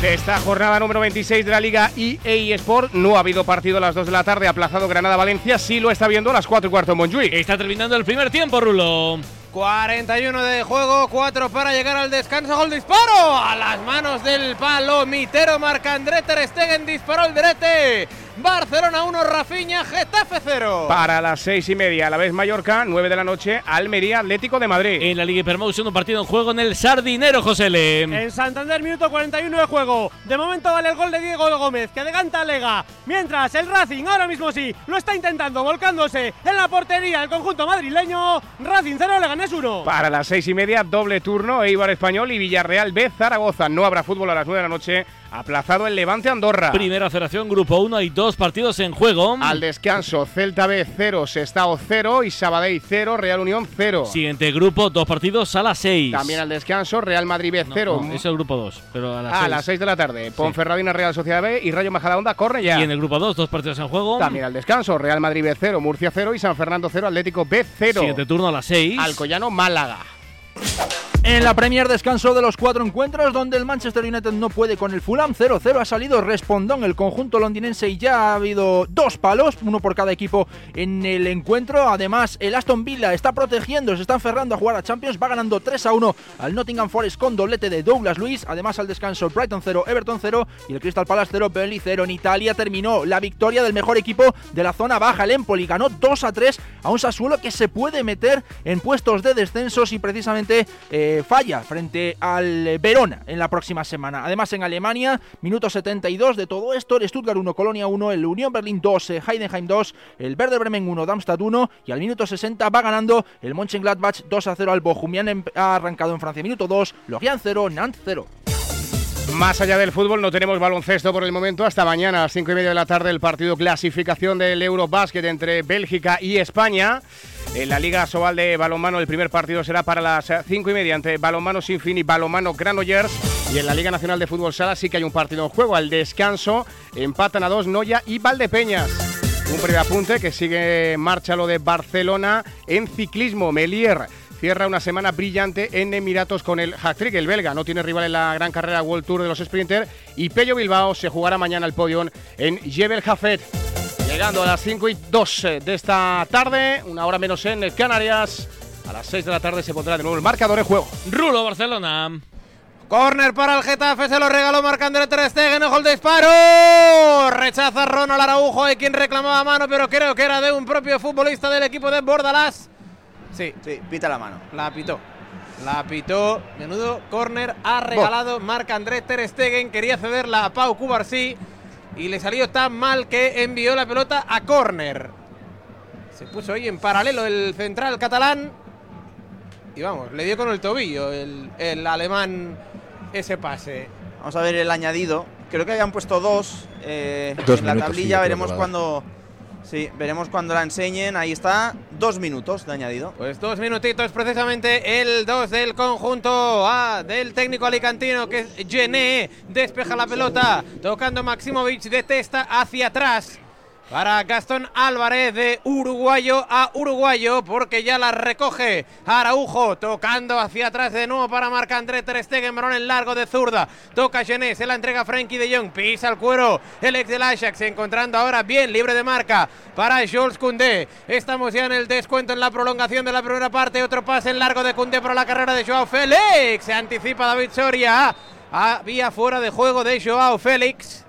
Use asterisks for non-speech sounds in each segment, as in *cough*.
de esta jornada número 26 de la Liga EA Sport. No ha habido partido a las 2 de la tarde, aplazado Granada-Valencia. Sí lo está viendo a las 4 y cuarto en Montjuic. Está terminando el primer tiempo, Rulo. 41 de juego, 4 para llegar al descanso. Gol disparo a las manos del palo. Mitero marca André Ter Stegen, disparó el derete. Barcelona 1, Rafinha, Getafe 0. Para las 6 y media, a la vez Mallorca, 9 de la noche, Almería, Atlético de Madrid. En la Liga Hypermotion, un partido en juego en el Sardinero, José Le. En Santander, minuto 41 de juego. De momento vale el gol de Diego Gómez, que adelanta a Lega. Mientras el Racing, ahora mismo sí, lo está intentando, volcándose en la portería el conjunto madrileño. Racing 0, Leganés 1. Para las 6 y media, doble turno, Eibar Español y Villarreal B, Zaragoza. No habrá fútbol a las 9 de la noche Aplazado el Levante Andorra. Primera federación, grupo 1 y dos partidos en juego. Al descanso, Celta B 0, Sestao 0 y Sabadell 0, Real Unión 0. Siguiente grupo, dos partidos a las 6. También al descanso, Real Madrid B 0. es el grupo 2, pero a las ah, a las 6 de la tarde. Ponferradina Real Sociedad B y Rayo Majadahonda corre ya. Y en el grupo 2, dos partidos en juego. También al descanso, Real Madrid B 0, Murcia 0 y San Fernando 0, Atlético B 0. Siguiente turno a las 6. Alcoyano Málaga. En la Premier descanso de los cuatro encuentros donde el Manchester United no puede con el Fulham 0-0 ha salido respondón el conjunto londinense y ya ha habido dos palos, uno por cada equipo en el encuentro. Además, el Aston Villa está protegiendo, se está aferrando a jugar a Champions, va ganando 3-1 al Nottingham Forest con doblete de Douglas Luis. Además, al descanso Brighton 0, Everton 0 y el Crystal Palace 0, Burnley 0. En Italia terminó la victoria del mejor equipo de la zona baja, el Empoli ganó 2-3 a un Sassuolo que se puede meter en puestos de descensos y precisamente eh, falla frente al Verona en la próxima semana. Además, en Alemania, minuto 72 de todo esto, el Stuttgart 1, Colonia 1, el Unión Berlín 2, eh, Heidenheim 2, el Werder Bremen 1, Darmstadt 1 y al minuto 60 va ganando el Mönchengladbach 2 a 0 al Bochum. ha arrancado en Francia minuto 2, Lorient 0, Nantes 0. Más allá del fútbol, no tenemos baloncesto por el momento. Hasta mañana a las 5 y media de la tarde, el partido clasificación del Eurobasket entre Bélgica y España. En la Liga Sobal de Balonmano, el primer partido será para las 5 y media entre Balonmano Sinfín y Balonmano Granollers. Y en la Liga Nacional de Fútbol Sala sí que hay un partido en juego. Al descanso empatan a dos Noya y Valdepeñas. Un primer apunte que sigue marcha lo de Barcelona en ciclismo. Melier cierra una semana brillante en Emiratos con el hat-trick. El belga no tiene rival en la gran carrera World Tour de los Sprinter y Pello Bilbao se jugará mañana al podio en Jebel Jafet. Llegando a las 5 y 2 de esta tarde, una hora menos en Canarias. A las 6 de la tarde se pondrá de nuevo el marcador en juego. Rulo Barcelona. Corner para el Getafe, se lo regaló Marc-André Ter Stegen, ojo el disparo. Rechaza Ronald Araujo, hay quien reclamaba mano, pero creo que era de un propio futbolista del equipo de Bordalás. Sí, sí, pita la mano. La pitó. La pitó. Menudo corner ha regalado Marc-André Ter Stegen, quería cederla a Pau Cubarsí y le salió tan mal que envió la pelota a córner. Se puso ahí en paralelo el central catalán y vamos, le dio con el tobillo el, alemán ese pase. Vamos a ver el añadido. Creo que habían puesto dos, eh, en la tablilla. veremos cuando Sí, veremos cuando la enseñen. Ahí está, dos minutos de añadido. Pues dos minutitos, precisamente el dos del conjunto A del técnico alicantino, que es Gené. Despeja la pelota, tocando Maximovic de testa hacia atrás para Gastón Álvarez de uruguayo a uruguayo porque ya la recoge Araujo tocando hacia atrás de nuevo para Marc André Ter Stegen en largo de zurda. Toca Gené se la entrega Frankie de Jong pisa el cuero el ex del Ajax encontrando ahora bien libre de marca para Jules Koundé. Estamos ya en el descuento en la prolongación de la primera parte otro pase en largo de Koundé para la carrera de Joao Félix. Se anticipa David Soria. Había fuera de juego de Joao Félix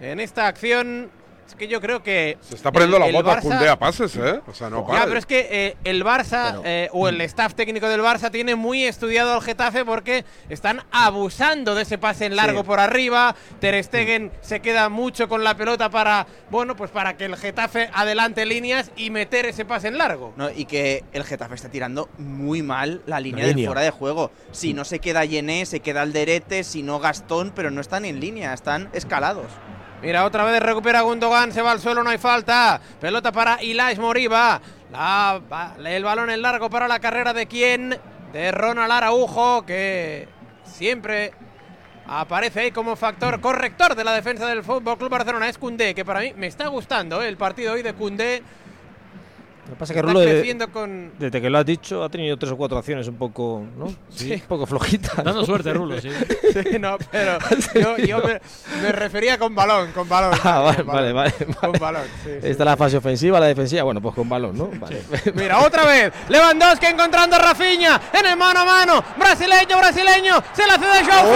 en esta acción es que yo creo que. Se está poniendo la moto a pases, ¿eh? O sea, no Ya, pero es que eh, el Barça eh, o el staff técnico del Barça tiene muy estudiado al Getafe porque están abusando de ese pase en largo por arriba. Ter Stegen se queda mucho con la pelota para, bueno, pues para que el Getafe adelante líneas y meter ese pase en largo. No, y que el Getafe está tirando muy mal la línea, de fuera de juego. Si no se queda Yené, se queda Alderete, si no Gastón, pero no están en línea, están escalados. Mira, otra vez recupera Gundogan, se va al suelo, no hay falta. Pelota para Ilais Moriba. el balón en largo para la carrera de quién? De Ronald Araujo, que siempre aparece ahí como factor corrector de la defensa del Fútbol Club Barcelona. Es Cundé, que para mí me está gustando ¿eh? el partido hoy de Cundé. Lo que pasa es que Rulo, de- con. desde que lo has dicho, ha tenido tres o cuatro acciones un poco, ¿no? Sí. Un poco flojitas. Dando suerte, Rulo, sí. *laughs* Sí, no, pero yo, yo me, me refería con balón, con balón. Ah, vale, con vale, balón, vale, Con balón, sí, sí. Está la fase ofensiva, la defensiva, bueno, pues con balón, ¿no? Vale. Mira, otra vez. Lewandowski encontrando a Rafinha en el mano a mano. Brasileño, brasileño. Se la cede Joao Oh.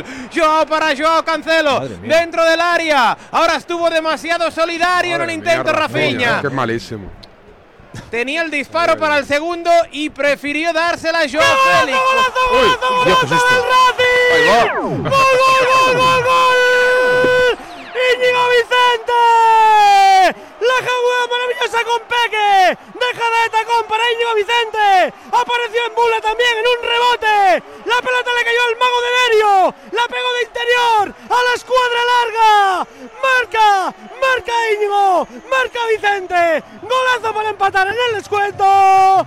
Félix. Joao para Joao Cancelo. Dentro del área. Ahora estuvo demasiado solidario en un Madre intento. Que es malísimo. Tenía el disparo para el segundo y prefirió dársela a Joao Félix. ¡Gol, gol, gol, gol, gol! ¡Íñigo Vicente! La jugada maravillosa con Peque. Dejada de tacón para Íñigo Vicente. Apareció en Bula también en un rebote. La pelota le cayó al mago de Derio. La pegó de interior a la escuadra larga. Marca, marca Íñigo. Marca Vicente. Golazo para empatar en el descuento.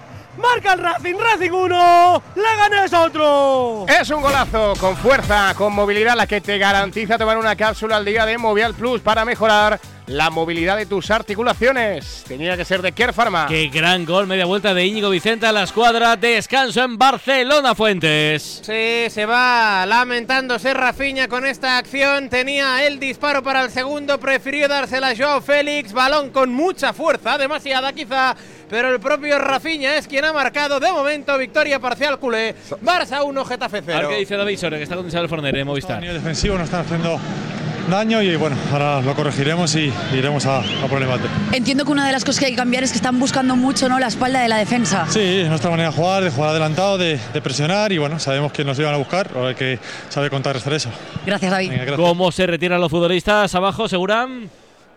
Racing, Racing 1, Leganés otro. Es un golazo con fuerza, con movilidad, la que te garantiza tomar una cápsula al día de Movial Plus para mejorar la movilidad de tus articulaciones. Tenía que ser de Care Pharma. Qué gran gol, media vuelta de Íñigo Vicente a la escuadra. Descanso en Barcelona, Fuentes. Sí, se va lamentándose Rafinha con esta acción. Tenía el disparo para el segundo, prefirió dársela a Joao Félix. Balón con mucha fuerza, demasiada quizá, pero el propio Rafinha es quien ha marcado de momento victoria parcial culé. Barça 1, Getafe A 0. ver qué dice David Sore, que está con Isabel Forner en A Movistar. nivel defensivo nos están haciendo daño y bueno, ahora lo corregiremos y iremos a, a por el empate. Entiendo que una de las cosas que hay que cambiar es que están buscando mucho ¿no? la espalda de la defensa. Sí, es nuestra manera de jugar, de jugar adelantado, de, de presionar y bueno, sabemos que nos iban a buscar, ahora hay que saber contrarrestar eso. Gracias, David. Venga, gracias. ¿Cómo se retiran los futbolistas? Abajo, Seguran.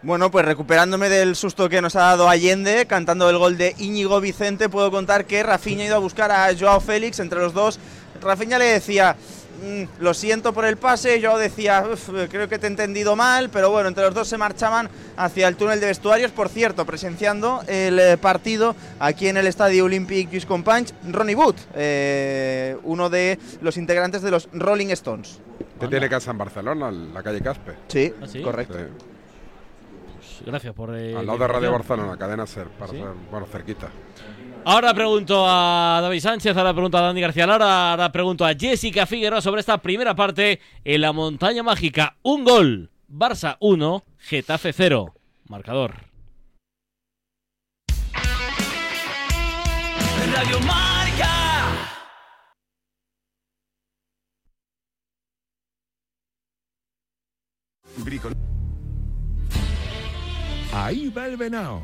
Bueno, pues recuperándome del susto que nos ha dado Allende, cantando el gol de Íñigo Vicente, puedo contar que Rafinha ha ido a buscar a Joao Félix entre los dos. Rafinha le decía, "Mm, lo siento por el pase, Joao decía, "Uf, creo que te he entendido mal, pero bueno, entre los dos se marchaban hacia el túnel de vestuarios. Por cierto, presenciando el eh, partido aquí en el Estadio Olympique Lluís Companys, Ronnie Wood, eh, uno de los integrantes de los Rolling Stones. Que tiene casa en Barcelona, en la calle Caspe. Sí, ¿Ah, sí? correcto. Sí. Pues gracias por. eh, Al la lado de Radio. Barcelona, cadena ser, para ¿Sí? ser, bueno, cerquita. Ahora pregunto a David Sánchez, ahora pregunto a Dani García Lara, ahora pregunto a Jessica Figueroa sobre esta primera parte en la montaña mágica. Un gol, Barça 1, Getafe 0. Marcador. Radio Marca. Ahí va el venao.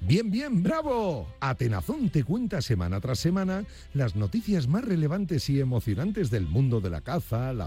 Bien, bien, bravo. Atenazón te cuenta semana tras semana las noticias más relevantes y emocionantes del mundo de la caza, la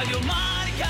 Radio Marca.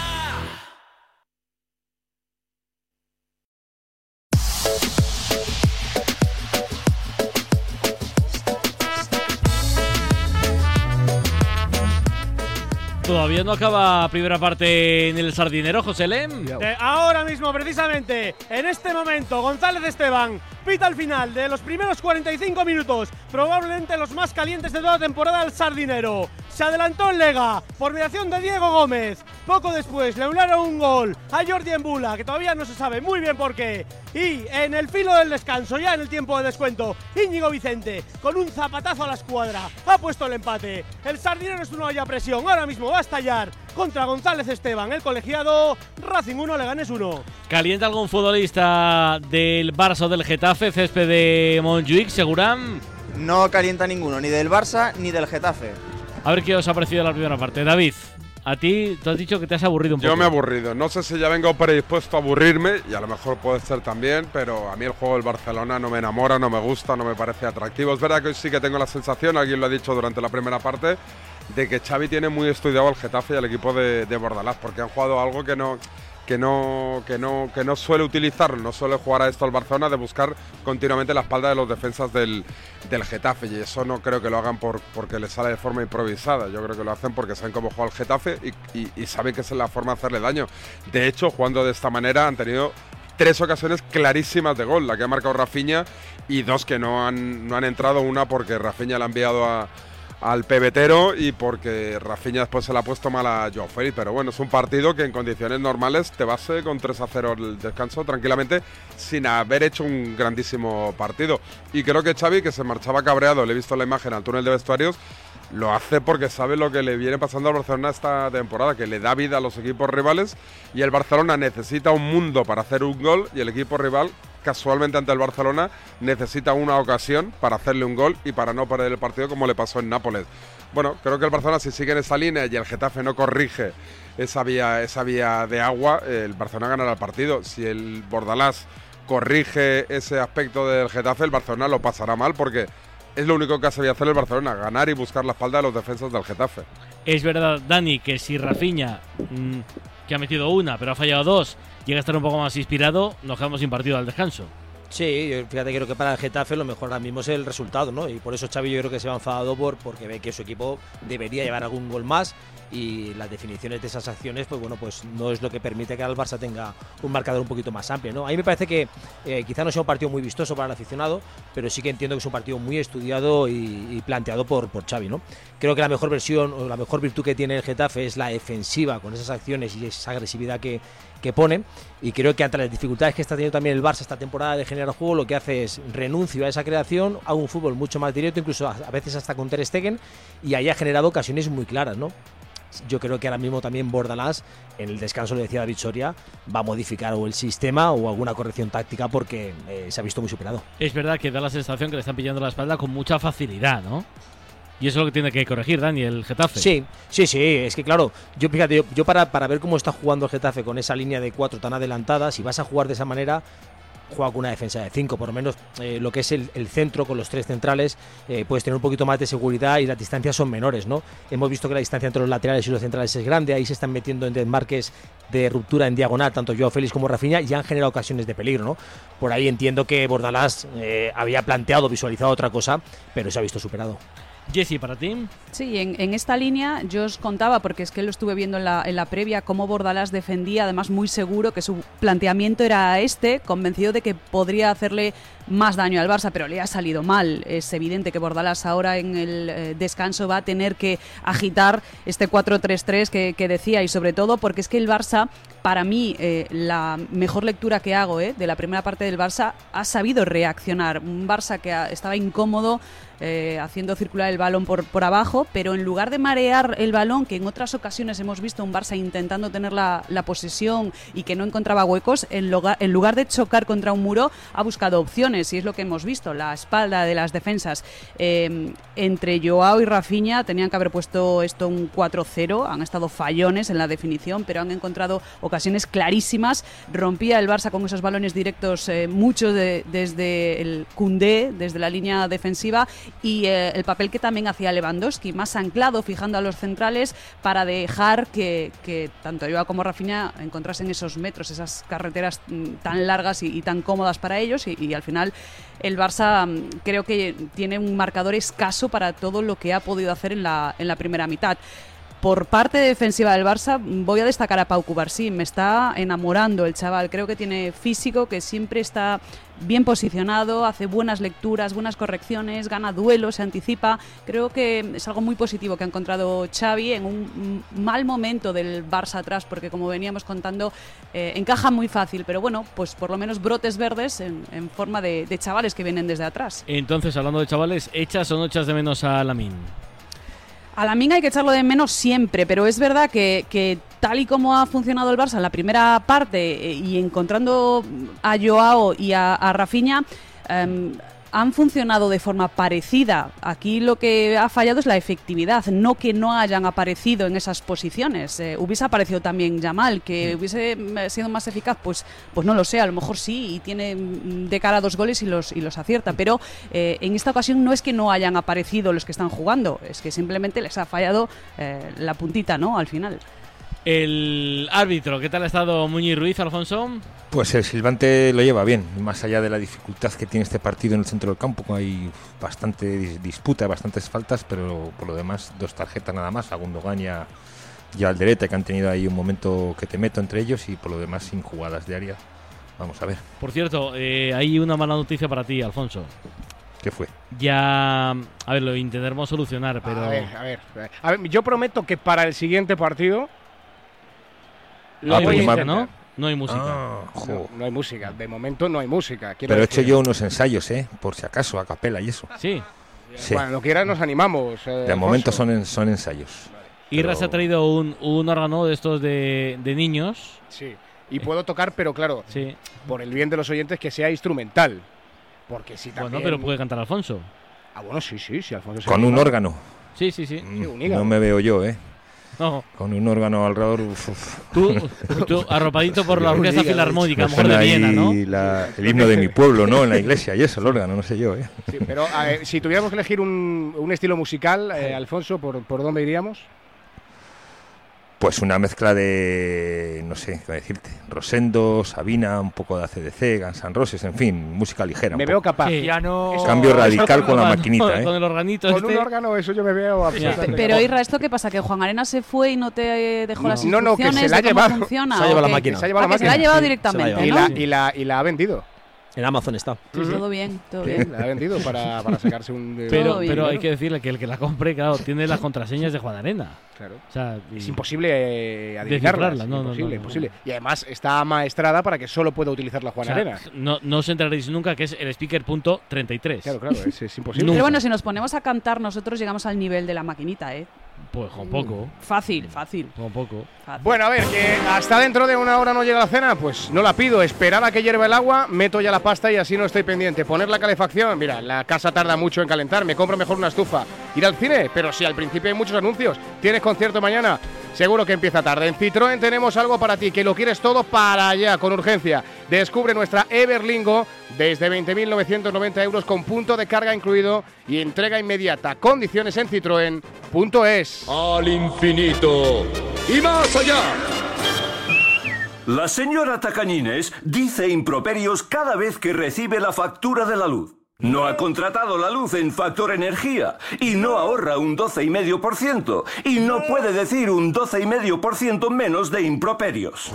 Todavía no acaba primera parte en el Sardinero, José Lem. Eh, ahora mismo, precisamente, en este momento, González Esteban pita al final de los primeros 45 minutos, probablemente los más calientes de toda la temporada del Sardinero. Se adelantó en Lega por mediación de Diego Gómez. Poco después le anularon un gol a Jordi Embula, que todavía no se sabe muy bien por qué. Y en el filo del descanso, ya en el tiempo de descuento, Íñigo Vicente, con un zapatazo a la escuadra, ha puesto el empate. El Sardinero es una olla presión, ahora mismo va a estallar contra González Esteban, el colegiado Racing 1, Leganés 1. ¿Calienta algún futbolista del Barça o del Getafe, césped de Montjuic, Seguram? No calienta ninguno, ni del Barça ni del Getafe. A ver qué os ha parecido la primera parte. David, a ti te has dicho que te has aburrido un poco. Yo me he aburrido. No sé si ya vengo predispuesto a aburrirme, y a lo mejor puede ser también, pero a mí el juego del Barcelona no me enamora, no me gusta, no me parece atractivo. Es verdad que hoy sí que tengo la sensación, alguien lo ha dicho durante la primera parte, de que Xavi tiene muy estudiado al Getafe y al equipo de, de Bordalás, porque han jugado algo que no, que no, que no, que no suele utilizar, no suele jugar a esto el Barcelona, de buscar continuamente la espalda de los defensas del, del Getafe. Y eso no creo que lo hagan por, porque les sale de forma improvisada. Yo creo que lo hacen porque saben cómo juega el Getafe y, saben que es la forma de hacerle daño. De hecho, jugando de esta manera han tenido tres ocasiones clarísimas de gol, la que ha marcado Rafinha y dos que no han, no han entrado, una porque Rafinha la ha enviado a- al pebetero y porque Rafinha después se la ha puesto mal a Joao pero bueno, es un partido que en condiciones normales te vas eh, con 3 a 0 el descanso tranquilamente sin haber hecho un grandísimo partido. Y creo que Xavi, que se marchaba cabreado, le he visto la imagen al túnel de vestuarios, lo hace porque sabe lo que le viene pasando al Barcelona esta temporada, que le da vida a los equipos rivales y el Barcelona necesita un mundo para hacer un gol y el equipo rival casualmente ante el Barcelona necesita una ocasión para hacerle un gol y para no perder el partido como le pasó en Nápoles. Bueno, creo que el Barcelona si sigue en esa línea y el Getafe no corrige esa vía, esa vía de agua, el Barcelona ganará el partido. Si el Bordalás corrige ese aspecto del Getafe, el Barcelona lo pasará mal porque es lo único que sabido hacer el Barcelona, ganar y buscar la espalda de los defensas del Getafe. Es verdad, Dani, que si Rafinha, mm, que ha metido una pero ha fallado dos, llega a estar un poco más inspirado, nos quedamos sin partido al descanso. Sí, fíjate, creo que para el Getafe lo mejor ahora mismo es el resultado, ¿no? Y por eso Xavi yo creo que se va enfadado por, porque ve que su equipo debería llevar algún gol más y las definiciones de esas acciones, pues bueno, pues no es lo que permite que el Barça tenga un marcador un poquito más amplio, ¿no? A mí me parece que eh, quizá no sea un partido muy vistoso para el aficionado, pero sí que entiendo que es un partido muy estudiado y, y planteado por, por Xavi, ¿no? Creo que la mejor versión o la mejor virtud que tiene el Getafe es la defensiva con esas acciones y esa agresividad que, que pone. Y creo que ante las dificultades que está teniendo también el Barça esta temporada de generar juego, lo que hace es renuncio a esa creación, a un fútbol mucho más directo, incluso a, veces hasta con Ter Stegen, y ahí ha generado ocasiones muy claras, ¿no? Yo creo que ahora mismo también Bordalás, en el descanso le decía David Soria, va a modificar o el sistema o alguna corrección táctica porque eh, se ha visto muy superado. Es verdad que da la sensación que le están pillando la espalda con mucha facilidad, ¿no? Y eso es lo que tiene que corregir Dani, el Getafe. Sí, sí, sí, es que claro, yo fíjate, yo, para, para ver cómo está jugando el Getafe con esa línea de cuatro tan adelantada, si vas a jugar de esa manera, juega con una defensa de cinco, por lo menos eh, lo que es el, el centro con los tres centrales, eh, puedes tener un poquito más de seguridad y las distancias son menores, ¿no? Hemos visto que la distancia entre los laterales y los centrales es grande, ahí se están metiendo en desmarques de ruptura en diagonal, tanto Joao Félix como Rafinha, y han generado ocasiones de peligro, ¿no? Por ahí entiendo que Bordalás eh, había planteado, visualizado otra cosa, pero se ha visto superado. Jesse, para ti. Sí, en, en esta línea yo os contaba, porque es que lo estuve viendo en la, en la previa, cómo Bordalás defendía, además muy seguro que su planteamiento era este, convencido de que podría hacerle más daño al Barça, pero le ha salido mal. Es evidente que Bordalás ahora en el eh, descanso va a tener que agitar este 4-3-3 que, decía, y sobre todo porque es que el Barça, para mí, eh, la mejor lectura que hago eh, de la primera parte del Barça, ha sabido reaccionar. Un Barça que estaba incómodo, eh, haciendo circular el balón por, por abajo, pero en lugar de marear el balón, que en otras ocasiones hemos visto un Barça intentando tener la, la posesión y que no encontraba huecos, en lugar, en lugar de chocar contra un muro, ha buscado opciones y es lo que hemos visto, la espalda de las defensas. Eh, entre Joao y Rafinha tenían que haber puesto esto un 4-0, han estado fallones en la definición, pero han encontrado ocasiones clarísimas. Rompía el Barça con esos balones directos, eh, mucho de- desde el Cundé, desde la línea defensiva y eh, el papel que también hacía Lewandowski, más anclado, fijando a los centrales para dejar que, tanto Joao como Rafinha encontrasen esos metros, esas carreteras mm, tan largas y, tan cómodas para ellos y al final el Barça mm, creo que tiene un marcador escaso para todo lo que ha podido hacer en la, en la primera mitad. Por parte defensiva del Barça, voy a destacar a Pau Cubarsí. Me está enamorando el chaval. Creo que tiene físico, que siempre está bien posicionado, hace buenas lecturas, buenas correcciones, gana duelos, se anticipa. Creo que es algo muy positivo que ha encontrado Xavi en un mal momento del Barça atrás, porque como veníamos contando, eh, encaja muy fácil. Pero bueno, pues por lo menos brotes verdes en, forma de, de chavales que vienen desde atrás. Entonces, hablando de chavales, ¿echas o no echas de menos a Lamin? A la Minga hay que echarlo de menos siempre, pero es verdad que, tal y como ha funcionado el Barça en la primera parte eh, y encontrando a Joao y a, a Rafinha, em, han funcionado de forma parecida. Aquí lo que ha fallado es la efectividad, no que no hayan aparecido en esas posiciones. Eh, hubiese aparecido también Yamal, que hubiese sido más eficaz, pues, pues no lo sé, a lo mejor sí, y tiene de cara dos goles y los, y los acierta. Pero eh, en esta ocasión no es que no hayan aparecido los que están jugando, es que simplemente les ha fallado eh, la puntita, ¿no? Al final. El árbitro, ¿qué tal ha estado Muñiz Ruiz, Alfonso? Pues el silbante lo lleva bien, más allá de la dificultad que tiene este partido en el centro del campo, hay bastante disputa, bastantes faltas, pero por lo demás dos tarjetas nada más, a Gundogan y a, y a Alderete, que han tenido ahí un momento que te meto entre ellos y por lo demás sin jugadas de área. Vamos a ver. Por cierto, eh, hay una mala noticia para ti, Alfonso. ¿Qué fue? Ya, a ver, lo intentaremos solucionar, pero... A ver, a ver, a ver, yo prometo que para el siguiente partido no hay música, ¿no? No hay música. Ah, no, no hay música. De momento no hay música. Quiero Pero he hecho yo unos ensayos, ¿eh? Por si acaso, a capela y eso. Sí. Sí. Cuando quieras nos animamos. eh, De momento son, en- son ensayos. Irra se ha traído un, un órgano de estos de, de niños. Sí. Y puedo tocar, pero claro, Sí. por el bien de los oyentes, que sea instrumental. Porque si Bueno, también... pero puede cantar Alfonso. Ah, bueno, sí, sí, sí, Alfonso. se Con un órgano. Sí, sí, sí. Mm, un hígado. no me veo yo, ¿eh? No. Con un órgano alrededor. uf, uf. Tú, tú arropadito por la Orquesta. Filarmónica, mejor de Viena, ¿no? la- el himno de mi pueblo, ¿no? En la iglesia y eso, el órgano, no sé yo, ¿eh? Sí, pero a ver, si tuviéramos que elegir un, un estilo musical, eh, Alfonso, ¿por, ¿por dónde iríamos? Pues una mezcla de, no sé, qué decirte, Rosendo, Sabina, un poco de ACDC, Guns N' Roses, en fin, música ligera. un Me veo capaz. Sí. Piano. Eso- Cambio radical con la maquinita, Con ¿eh? el organito Con este. un órgano, eso yo me veo absolutamente Pero. Irra, ¿esto qué pasa? ¿Que Juan Arena se fue y no te dejó las No, no, que se instrucciones la ha llevado. funciona? Se ha llevado ¿o la máquina. Se ha llevado Ah, la que se la ha llevado Sí, directamente, Y ¿no? la, y, la, y la ha vendido. En Amazon está. Sí, todo bien, todo Sí, bien. la ha vendido para, para sacarse un... de- Pero, bien, pero hay claro. que decirle que el que la compre, claro, tiene las contraseñas de Juan Arena. Claro. O sea, Es imposible eh, adivinarlas. Descifrarla, no, no, imposible, no, no. imposible. Y además está amaestrada para que solo pueda utilizar la o Juan sea, Arena. no, no os enteraréis nunca que es el speaker punto 33. Claro, claro, es, es imposible. Nunca. Pero bueno, si nos ponemos a cantar, nosotros llegamos al nivel de la maquinita, ¿eh? Pues con poco, Fácil, fácil. con poco. fácil. Bueno, a ver, que hasta dentro de una hora no llega la cena, pues no la pido. Esperar a que hierva el agua, meto ya la pasta y así no estoy pendiente. Poner la calefacción, mira, la casa tarda mucho en calentar, me compro mejor una estufa. Ir al cine, pero si al principio hay muchos anuncios, tienes concierto mañana, seguro que empieza tarde. En Citroën tenemos algo para ti, que lo quieres todo para allá, con urgencia. Descubre nuestra Everlingo desde 20.990 euros con punto de carga incluido y entrega inmediata. Condiciones en citroen.es. Al infinito y más allá. La señora Tacañines dice improperios cada vez que recibe la factura de la luz. No ha contratado la luz en Factor Energía y no ahorra un 12,5% y no puede decir un 12,5% menos de improperios.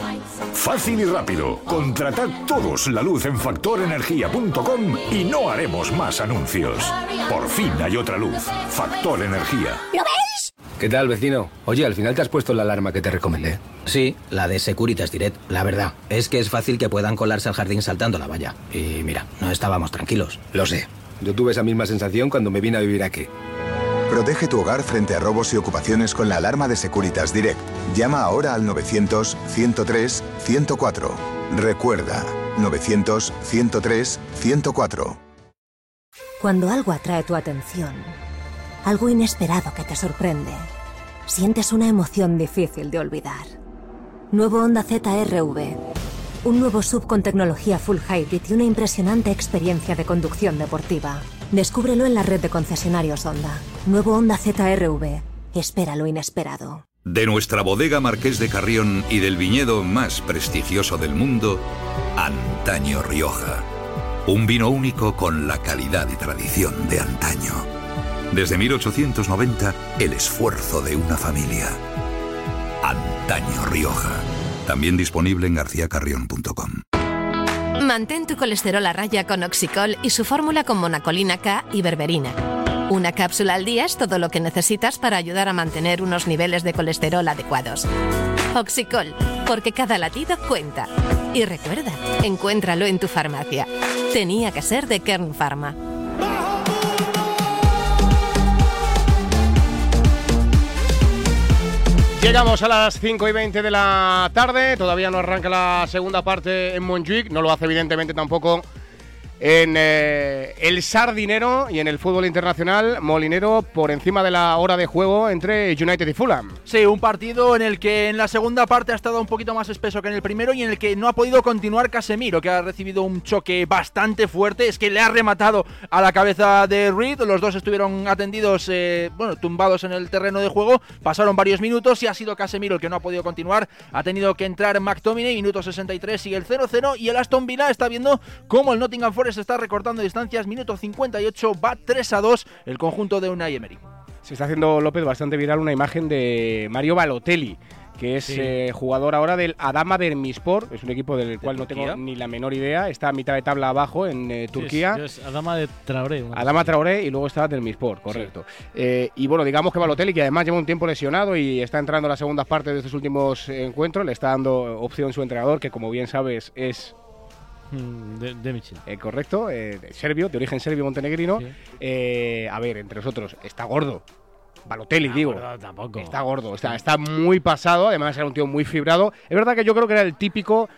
Fácil y rápido. Contratad todos la luz en factorenergía.com y no haremos más anuncios. Por fin hay otra luz. Factor Energía. ¿Qué tal, vecino? Oye, al final te has puesto la alarma que te recomendé. Sí, la de Securitas Direct. La verdad, es que es fácil que puedan colarse al jardín saltando la valla. Y mira, no estábamos tranquilos. Lo sé. Yo tuve esa misma sensación cuando me vine a vivir aquí. Protege tu hogar frente a robos y ocupaciones con la alarma de Securitas Direct. Llama ahora al 900-103-104. Recuerda, 900-103-104. Cuando algo atrae tu atención, algo inesperado que te sorprende, sientes una emoción difícil de olvidar. Nuevo Honda ZRV. Un nuevo sub con tecnología Full Hybrid y una impresionante experiencia de conducción deportiva. Descúbrelo en la red de concesionarios Honda. Nuevo Honda ZRV. Espera lo inesperado. De nuestra bodega Marqués de Carrión y del viñedo más prestigioso del mundo, Antaño Rioja. Un vino único con la calidad y tradición de antaño. Desde 1890, el esfuerzo de una familia. Antaño Rioja. También disponible en garcíacarrión.com. Mantén tu colesterol a raya con Oxicol y su fórmula con monacolina K y berberina. Una cápsula al día es todo lo que necesitas para ayudar a mantener unos niveles de colesterol adecuados. Oxicol, porque cada latido cuenta. Y recuerda, encuéntralo en tu farmacia. Tenía que ser de Kern Pharma. Llegamos a las 5 y 20 de la tarde, todavía no arranca la segunda parte en Montjuic, no lo hace evidentemente tampoco En eh, el Sardinero y en el fútbol internacional, Molinero por encima de la hora de juego entre United y Fulham. Sí, un partido en el que en la segunda parte ha estado un poquito más espeso que en el primero y en el que no ha podido continuar Casemiro, que ha recibido un choque bastante fuerte. Es que le ha rematado a la cabeza de Reed. Los dos estuvieron atendidos, eh, bueno, tumbados en el terreno de juego. Pasaron varios minutos y ha sido Casemiro el que no ha podido continuar. Ha tenido que entrar McTominay, minuto 63, sigue el 0-0 y el Aston Villa está viendo cómo el Nottingham Forest se está recortando distancias, minuto 58, va 3 a 2 el conjunto de Unai Emery. Se está haciendo López bastante viral una imagen de Mario Balotelli, que es Sí. eh, jugador ahora del Adama Demirspor, es un equipo del cual no tengo ni la menor idea, está a mitad de tabla abajo en eh, Turquía. Sí, es, es Adama de Traoré. Adama Traoré y luego está Dermispor, correcto. Eh, y bueno, digamos que Balotelli, que además lleva un tiempo lesionado y está entrando en las segundas partes de estos últimos encuentros, le está dando opción su entrenador, que como bien sabes es De, de Michel. eh, correcto, eh, serbio, de origen serbio montenegrino. Eh, a ver, entre nosotros, está gordo. Balotelli, digo. gordo tampoco. Está gordo, está, está muy pasado, además era un tío muy fibrado. Es verdad que yo creo que era el típico,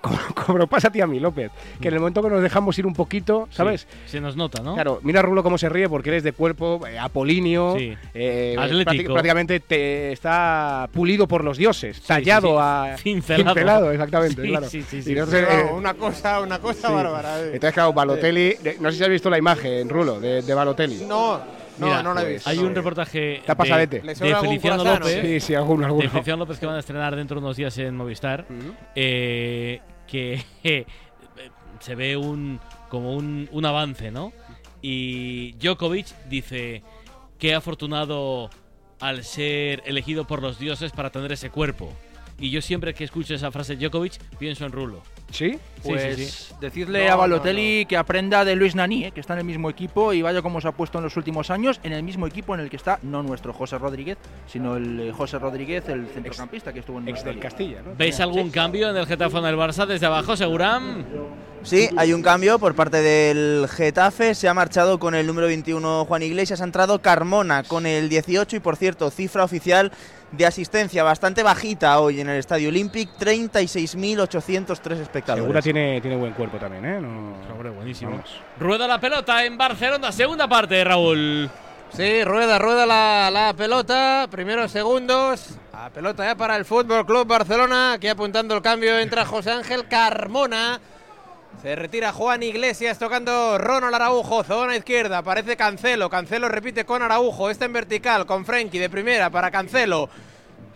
como, *laughs* como pasa a ti a mí, López, que en el momento que nos dejamos ir un poquito, ¿sabes? Sí, se nos nota, ¿no? Claro, mira a Rulo cómo se ríe porque eres de cuerpo eh, apolíneo, Sí. eh, Atlético. prácti- prácticamente te está pulido por los dioses, tallado sí. a Cincelado. exactamente, Sí, claro. sí, sí, Y sí. entonces, No, eh, una cosa, una cosa sí. bárbara. eh. Entonces, claro, Balotelli, de- no sé si has visto la imagen, Rulo, de, de Balotelli. No, no, Mira, no la he pues, visto. Hay un reportaje Está de, ¿Le de Feliciano López. Sí, sí, alguno, alguno. De Feliciano López que van a estrenar dentro de unos días en Movistar. eh, que *laughs* eh, se ve un como un, un avance, ¿no? Y Djokovic dice que afortunado al ser elegido por los dioses para tener ese cuerpo. Y yo siempre que escucho esa frase Djokovic pienso en Rulo. ¿Sí? Pues sí, sí. decirle No, a Balotelli que aprenda de Luis Nani, eh, que está en el mismo equipo y vaya como se ha puesto en los últimos años, en el mismo equipo en el que está no nuestro José Rodríguez, sino el eh, José Rodríguez, el centrocampista que estuvo en Ex del. Castilla, ¿no? ¿Veis algún cambio en el Getafe o en el Barça desde abajo, Seguram? Sí, hay un cambio por parte del Getafe. Se ha marchado con el número 21 Juan Iglesias. Ha entrado Carmona con el 18 y, por cierto, cifra oficial de asistencia bastante bajita hoy en el Estadio Olympic. 36.803 espectadores. Segura tiene, tiene buen cuerpo también, ¿eh? No, Hombre, buenísimo. Vamos. Rueda la pelota en Barcelona, segunda parte, Raúl. Sí, rueda, rueda la, la pelota. Primeros segundos. La pelota ya para el Fútbol Club Barcelona. Aquí apuntando el cambio entra José Ángel Carmona. Se retira Juan Iglesias tocando Ronald Araujo, zona izquierda, aparece Cancelo, Cancelo repite con Araujo, está en vertical con Frenkie de primera para Cancelo.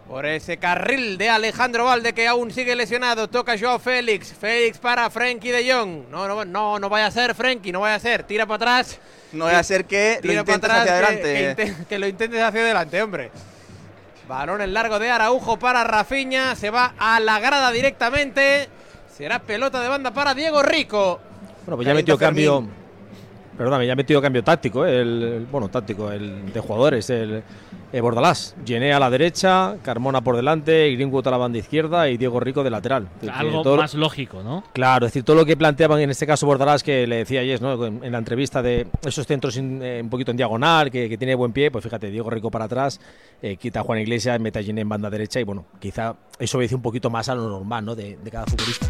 Por ese carril de Alejandro Valde que aún sigue lesionado, toca Joao Félix, Félix para Frenkie de Jong. No, no, no, no vaya a ser Frenkie, no vaya a ser, tira para atrás. No vaya a ser que lo Tira intentes atrás, hacia adelante. Que, que lo intentes hacia adelante, hombre. Balón en largo de Araujo para Rafiña. Se va a la grada directamente. Será pelota de banda para Diego Rico. Bueno, pues ya metido cambio. Perdóname, ya ha metido cambio táctico, ¿eh? el, el- bueno, táctico, el de jugadores, el, el Bordalás. Gené a la derecha, Carmona por delante, Greenwood a la banda izquierda y Diego Rico de lateral. Algo todo- más lógico, ¿no? Claro, es decir, todo lo que planteaban en este caso Bordalás, que le decía Yes, ¿no? En en la entrevista de esos centros in- eh, un poquito en diagonal, que, que tiene buen pie, pues fíjate, Diego Rico para atrás, eh, quita a Juan Iglesias, mete a Gené en banda derecha y bueno, quizá eso obedece un poquito más a lo normal, ¿no? De, de cada futbolista.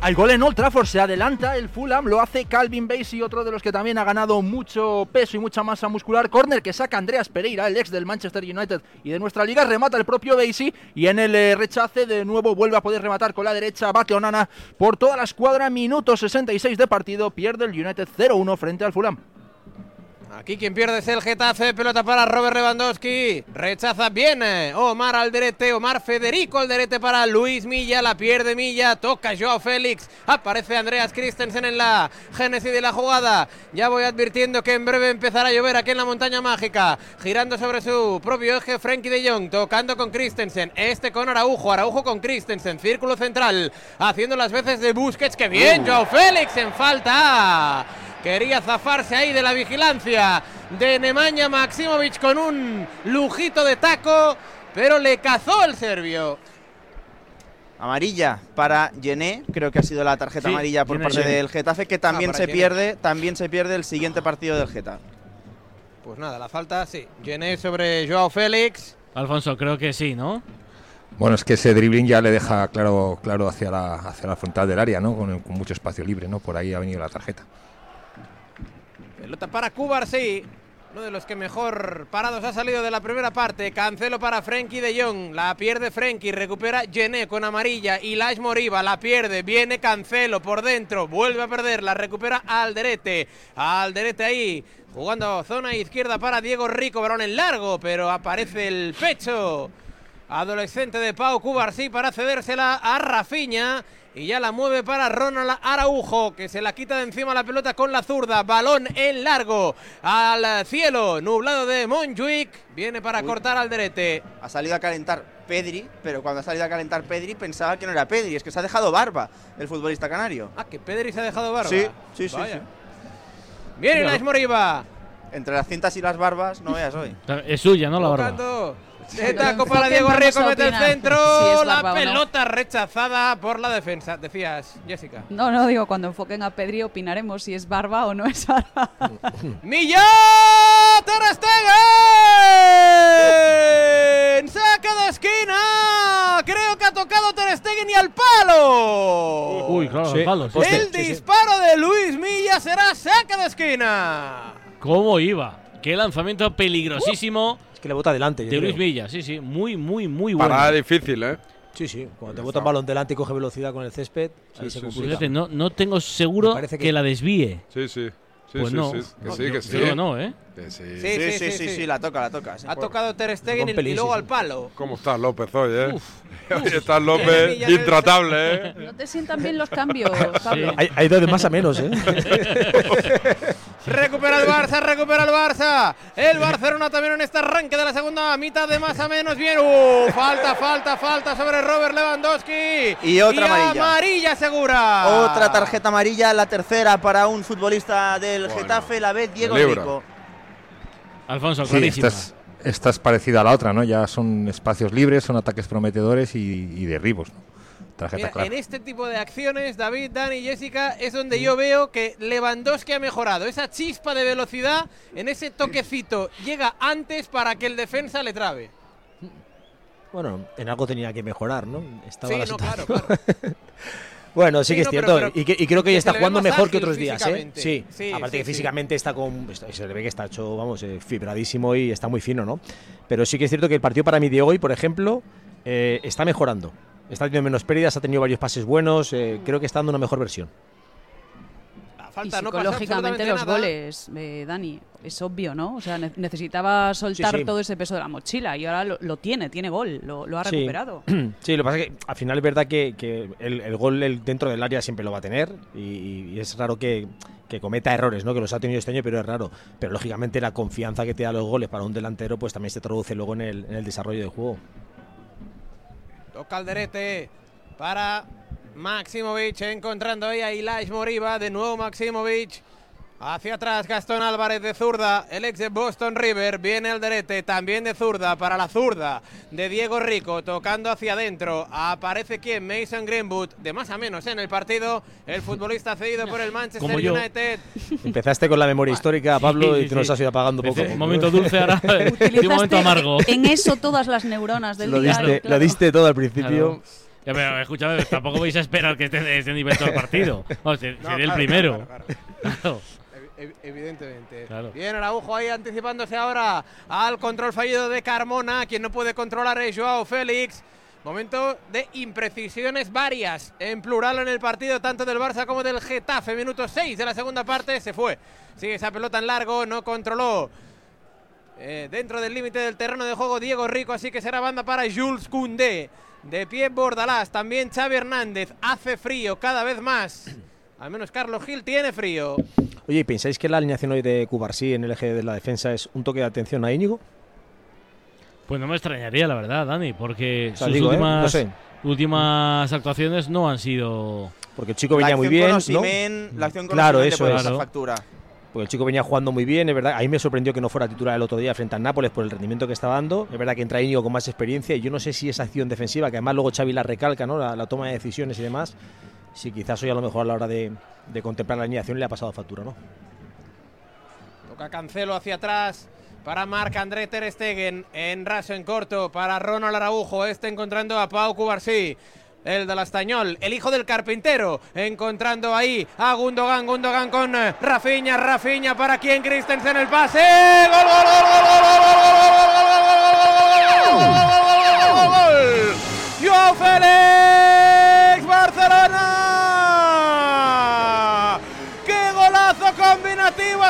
Al gol en Old Trafford se adelanta el Fulham, lo hace Calvin Bassey, otro de los que también ha ganado mucho peso y mucha masa muscular. Corner que saca Andreas Pereira, el ex del Manchester United y de nuestra liga, remata el propio Bassey y en el eh, rechace de nuevo vuelve a poder rematar con la derecha, bate Onana por toda la escuadra, minuto 66 de partido, pierde el United 0-1 frente al Fulham. Aquí quien pierde es el Getafe. Pelota para Robert Lewandowski. Rechaza bien. Omar Alderete. Omar Federico Alderete para Luis Milla. La pierde Milla. Toca Joao Félix. Aparece Andreas Christensen en la génesis de la jugada. Ya voy advirtiendo que en breve empezará a llover aquí en la montaña mágica. Girando sobre su propio eje Frenkie de Jong. Tocando con Christensen. Este con Araujo. Araujo con Christensen. Círculo central. Haciendo las veces de Busquets. Que bien. Joao Félix en falta. Quería zafarse ahí de la vigilancia de Nemanja Maximovic con un lujito de taco, pero le cazó el serbio. Amarilla para Gené, creo que ha sido la tarjeta Sí, amarilla por Gené, parte del Getafe, que también Ah, para se Gené. pierde, también se pierde el siguiente partido del Getafe. Pues nada, la falta, sí. Gené sobre Joao Félix. Alfonso, creo que sí, ¿no? Bueno, es que ese dribbling ya le deja claro, claro hacia la, hacia la frontal del área, ¿no? Con, con mucho espacio libre, ¿no? Por ahí ha venido la tarjeta. Pelota para Cubar, sí. Uno de los que mejor parados ha salido de la primera parte. Cancelo para Frenkie de Jong. La pierde Frenkie. Recupera Gené con amarilla. Y Lash Moriba la pierde. Viene Cancelo por dentro. Vuelve a perder. La recupera Alderete. Alderete ahí. Jugando zona izquierda para Diego Rico. Balón en largo. Pero aparece el pecho. Adolescente de Pau Cubarsí para cedérsela a Rafiña. Y ya la mueve para Ronald Araujo, que se la quita de encima la pelota con la zurda. Balón en largo al cielo, nublado de Montjuic. Viene para cortar al derete. Ha salido a calentar Pedri, pero cuando ha salido a calentar Pedri pensaba que no era Pedri, es que se ha dejado barba el futbolista canario. Ah, que Pedri se ha dejado barba. Sí, sí, sí. Vaya. sí. Viene la Moriba. Entre las cintas y las barbas, no veas hoy. *laughs* Es suya, ¿no? La barba. Tocando. Pero para enfoque Diego Rico, a mete el centro. la no. pelota rechazada por la defensa. Decías, Jessica. No, no, digo, cuando enfoquen a Pedri opinaremos si es barba o no es barba. *laughs* ¡Millán! ¡Ter Stegen! ¡Saca de esquina! Creo que ha tocado Ter Stegen y al palo. Uy, claro, Sí. al palo, sí. El disparo de Luis Milla será saca de esquina. ¿Cómo iba? Qué lanzamiento peligrosísimo. Que le bota adelante. yo De Luis creo. Villa, sí, sí. Muy, muy, muy bueno. Parada difícil, ¿eh? Sí, sí. Cuando te bota un balón delante y coge velocidad con el césped, ahí se complica. Fíjate, no, no tengo seguro que, que- la desvíe. Sí, sí. Sí, Pues sí, no. sí, que sí, yo que sí. que no, ¿eh? Sí. Sí, sí, sí, sí, la toca, la toca. sí. Ha tocado Ter Stegen y, luego sí, al palo. ¿Cómo estás, López, hoy, eh? Uf, *laughs* Hoy estás, López, intratable, ¿eh? No te sientan bien los cambios, Pablo. Hay, hay ido de más a menos, ¿eh? *laughs* Recupera el Barça, recupera el Barça. El Barcelona también en este arranque de la segunda mitad de más a menos. Bien, uh, falta, falta, falta sobre Robert Lewandowski. Y otra amarilla. amarilla segura. Otra tarjeta amarilla, la tercera para un futbolista del Getafe, la ve Diego. Rico. Alfonso, Sí, clarísima. esta es, esta es parecida a la otra, ¿no? Ya son espacios libres, son ataques prometedores y, y derribos, ¿no? Tarjeta Mira, clara. en este tipo de acciones, David, Dani y Jessica, es donde yo veo que Lewandowski ha mejorado. Esa chispa de velocidad, en ese toquecito, llega antes para que el defensa le trabe. Bueno, en algo tenía que mejorar, ¿no? Estaba Sí, la no, claro, *laughs* bueno, sí, Sí, que es no, cierto. pero- pero y, que, y creo que que está jugando mejor que otros días, ¿eh? Sí. Sí, Aparte sí, que físicamente está con. Se le ve que está hecho, vamos, eh, fibradísimo y está muy fino, ¿no? Pero sí que es cierto que el partido para mí de hoy, por ejemplo, eh, está mejorando. Está teniendo menos pérdidas, ha tenido varios pases buenos. eh, creo que está dando una mejor versión. Falta y no psicológicamente absolutamente los nada. goles, eh, Dani, es obvio, ¿no? O sea, ne- necesitaba soltar sí. todo ese peso de la mochila y ahora lo, lo tiene, tiene gol, lo, lo ha Sí. recuperado. *clears throat* Sí, lo que pasa es que al final es verdad que, que el, el gol el- dentro del área siempre lo va a tener y, y es raro que, que cometa errores, ¿no? Que los ha tenido este año, pero es raro. Pero lógicamente la confianza que te da los goles para un delantero, pues también se traduce luego en el, en el desarrollo del juego. Toca Alderete para Maximovic, encontrando ahí a Ilaix Moriba. De nuevo Maximovic. Hacia atrás Gastón Álvarez de zurda, el ex de Boston River, viene Alderete, también de zurda, para la zurda de Diego Rico, tocando hacia adentro, aparece quien, Mason Greenwood, de más a menos en el partido, el futbolista cedido por el Manchester Como yo. United. Empezaste con la memoria histórica, Pablo, Sí, y sí, te nos has ido apagando poco. poco. momento dulce, ahora *laughs* un momento amargo. En eso todas las neuronas del Lo día. diste, claro. lo diste todo al principio. Claro. Ya, pero escúchame, tampoco vais a esperar que esté de ese nivel todo el partido. *laughs* No, seré el claro, primero. claro, Evidentemente. Claro. Bien, Araujo ahí anticipándose ahora al control fallido de Carmona. Quien no puede controlar es Joao Félix. Momento de imprecisiones varias, en plural en el partido, tanto del Barça como del Getafe. Minuto 6 de la segunda parte, se fue. Sigue esa pelota en largo, no controló. Eh, dentro del límite del terreno de juego Diego Rico, así que será banda para Jules Koundé. De pie Bordalás, también Xavi Hernández. Hace frío cada vez más. Al menos Carlos Gil tiene frío. Oye, ¿y pensáis que la alineación hoy de Cubarsí en el eje de la defensa es un toque de atención a Íñigo? Pues no me extrañaría, la verdad, Dani, porque O sea, sus digo, ¿eh? últimas, No sé. últimas actuaciones no han sido. Porque el chico La venía muy bien. con ¿no? Osimhen- la acción con claro, eso es. pasar factura. Porque el chico venía jugando muy bien, es verdad. A mí me sorprendió que no fuera titular el otro día frente al Nápoles por el rendimiento que estaba dando. Es verdad que entra Íñigo con más experiencia y yo no sé si esa acción defensiva, que además luego Xavi la recalca, ¿no? La, la toma de decisiones y demás, si quizás hoy a lo mejor a la hora de, de contemplar la alineación le ha pasado factura, ¿no? Toca Cancelo hacia atrás para Marc André Ter Stegen. En raso en corto para Ronald Araujo. Este encontrando a Pau Cubarsí. El del Astañol, el hijo del carpintero, encontrando ahí a Gundogan, Gundogan con eh, Rafinha, Rafinha para quien Christensen el pase. ¡Gol, gol, gol, gol, gol, gol, gol,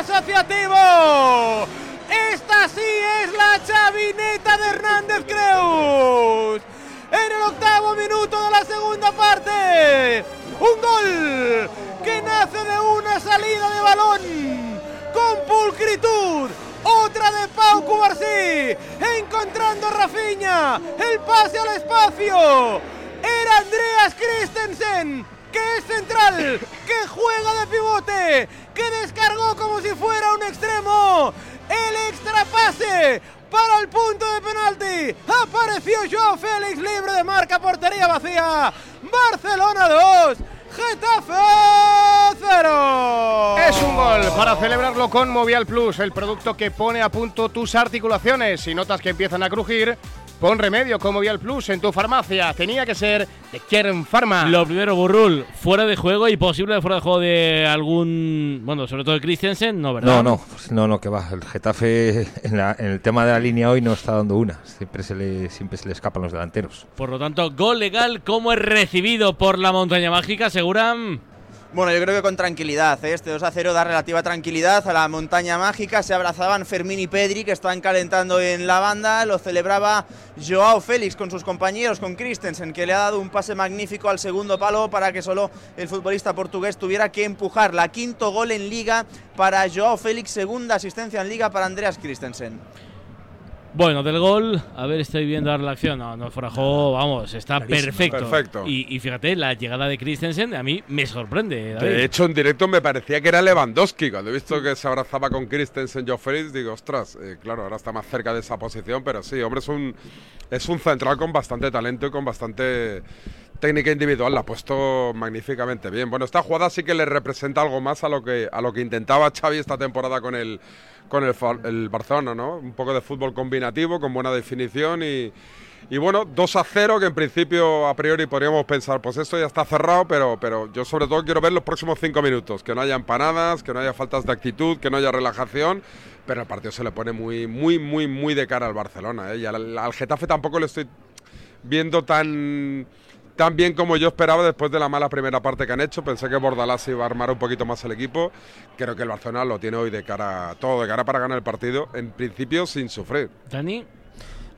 asociativo! Esta sí es la chavineta de Hernández Creus. En el octavo minuto de la segunda parte. Un gol que nace de una salida de balón con pulcritud. Otra de Pau Cubarsí. Encontrando a Rafinha. El pase al espacio. Era Andreas Christensen. Que es central. Que juega de pivote. Que descargó como si fuera un extremo. El extra pase para el punto de penalti. Apareció Joao Félix libre de marca, portería vacía. Barcelona 2, Getafe 0. Es un gol para celebrarlo con Movial Plus, el producto que pone a punto tus articulaciones. Si notas que empiezan a crujir, pon remedio con Movial Plus en tu farmacia. Tenía que ser de Kern Pharma. Lo primero, Burrul, fuera de juego y posible fuera de juego de algún. Bueno, sobre todo de Christensen, no, ¿verdad? No, no, no, no, que va. El Getafe en, la- en el tema de la línea hoy no está dando una. Siempre se le, siempre se le escapan los delanteros. Por lo tanto, gol legal, ¿cómo es recibido por la montaña mágica? Aseguran. Bueno, yo creo que con tranquilidad. ¿eh? Este 2 a 0 da relativa tranquilidad a la montaña mágica. Se abrazaban Fermín y Pedri, que estaban calentando en la banda. Lo celebraba Joao Félix con sus compañeros, con Christensen, que le ha dado un pase magnífico al segundo palo para que solo el futbolista portugués tuviera que empujar. La quinto gol en liga para Joao Félix, segunda asistencia en liga para Andreas Christensen. Bueno, del gol, a ver, estoy viendo la relación. No, no, juego, vamos, está Clarísimo. perfecto. Perfecto. Y, y fíjate, la llegada de Christensen a mí me sorprende. David. De hecho, en directo me parecía que era Lewandowski. Cuando he visto que se abrazaba con Christensen, Joe Félix, digo, ostras, eh, claro, ahora está más cerca de esa posición, pero sí, hombre, es un, es un central con bastante talento y con bastante técnica individual. La ha puesto magníficamente bien. Bueno, esta jugada sí que le representa algo más a lo que, a lo que intentaba Xavi esta temporada con el, con el, el Barcelona, ¿no? Un poco de fútbol combinativo, con buena definición y. Y bueno, 2 a 0, que en principio a priori podríamos pensar, pues esto ya está cerrado, pero, pero yo sobre todo quiero ver los próximos 5 minutos, que no haya empanadas, que no haya faltas de actitud, que no haya relajación, pero el partido se le pone muy, muy, muy, muy de cara al Barcelona. ¿eh? Y al, al Getafe tampoco le estoy viendo tan, tan bien como yo esperaba después de la mala primera parte que han hecho. Pensé que Bordalás iba a armar un poquito más el equipo. Creo que el Barcelona lo tiene hoy de cara, todo de cara para ganar el partido, en principio sin sufrir. Dani.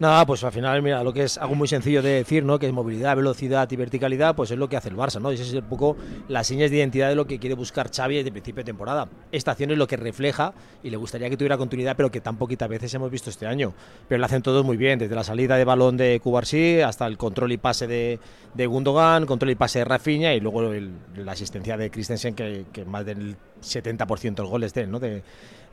Nada, pues al final, mira, lo que es algo muy sencillo de decir, ¿no? Que es movilidad, velocidad y verticalidad, pues es lo que hace el Barça, ¿no? Y ese es un poco las señas de identidad de lo que quiere buscar Xavi desde el principio de temporada. Esta acción es lo que refleja y le gustaría que tuviera continuidad, pero que tan poquitas veces hemos visto este año. Pero lo hacen todos muy bien, desde la salida de balón de Cubarsí hasta el control y pase de, Gundogan, control y pase de Rafinha y luego el- la asistencia de Christensen, que, más del 70% de los goles de él, ¿no? De,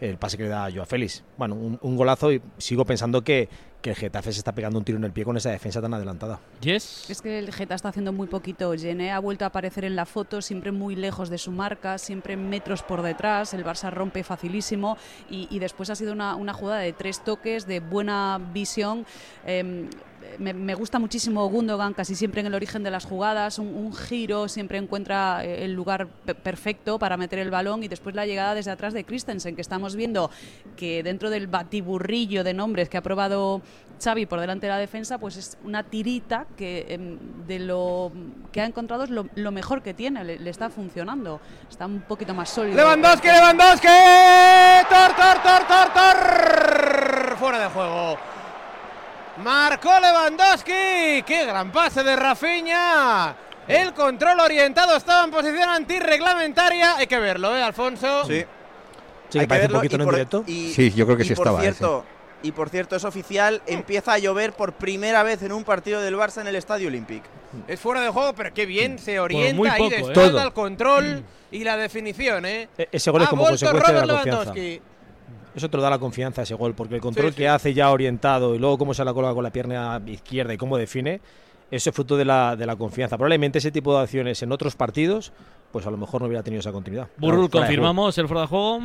el pase que le da a Joao Félix. Bueno, un golazo y sigo pensando que, que el Getafe se está pegando un tiro en el pie con esa defensa tan adelantada. Yes. Es que el Geta está haciendo muy poquito. Gené ha vuelto a aparecer en la foto, siempre muy lejos de su marca, siempre metros por detrás. El Barça rompe facilísimo y, y después ha sido una, una jugada de tres toques, de buena visión. Em, me, gusta muchísimo Gundogan, casi siempre en el origen de las jugadas, un, giro, siempre encuentra eh, el lugar pe- perfecto para meter el balón y después la llegada desde atrás de Christensen, que estamos viendo que dentro del batiburrillo de nombres que ha probado Xavi por delante de la defensa, pues es una tirita que em, de lo que ha encontrado es lo, lo mejor que tiene, le, le está funcionando, está un poquito más sólido. Lewandowski, Lewandowski. Tor, tor, tor, tor, tor. Fuera de juego. Marcó Lewandowski. Qué gran pase de Rafinha. El control orientado estaba en posición antirreglamentaria. Hay que verlo, ¿eh, Alfonso? Sí. Sí, Hay que parece un poquito y en por- directo. y- Sí, yo creo que y sí por estaba, Cierto, Y por cierto, es oficial, empieza a llover por primera vez en un partido del Barça en el Estadio Olímpico. Es fuera de juego, pero qué bien se orienta muy ahí poco, de ¿eh? espalda el control *clears throat* y la definición, ¿eh? E- Ese gol es como consecuencia de la confianza. Eso te lo da la confianza ese gol, porque el control Sí, que sí. hace ya orientado y luego cómo se la coloca con la pierna izquierda y cómo define, eso es fruto de la, de la confianza. Probablemente ese tipo de acciones en otros partidos, pues a lo mejor no hubiera tenido esa continuidad. Burrul, confirmamos el fuera de juego.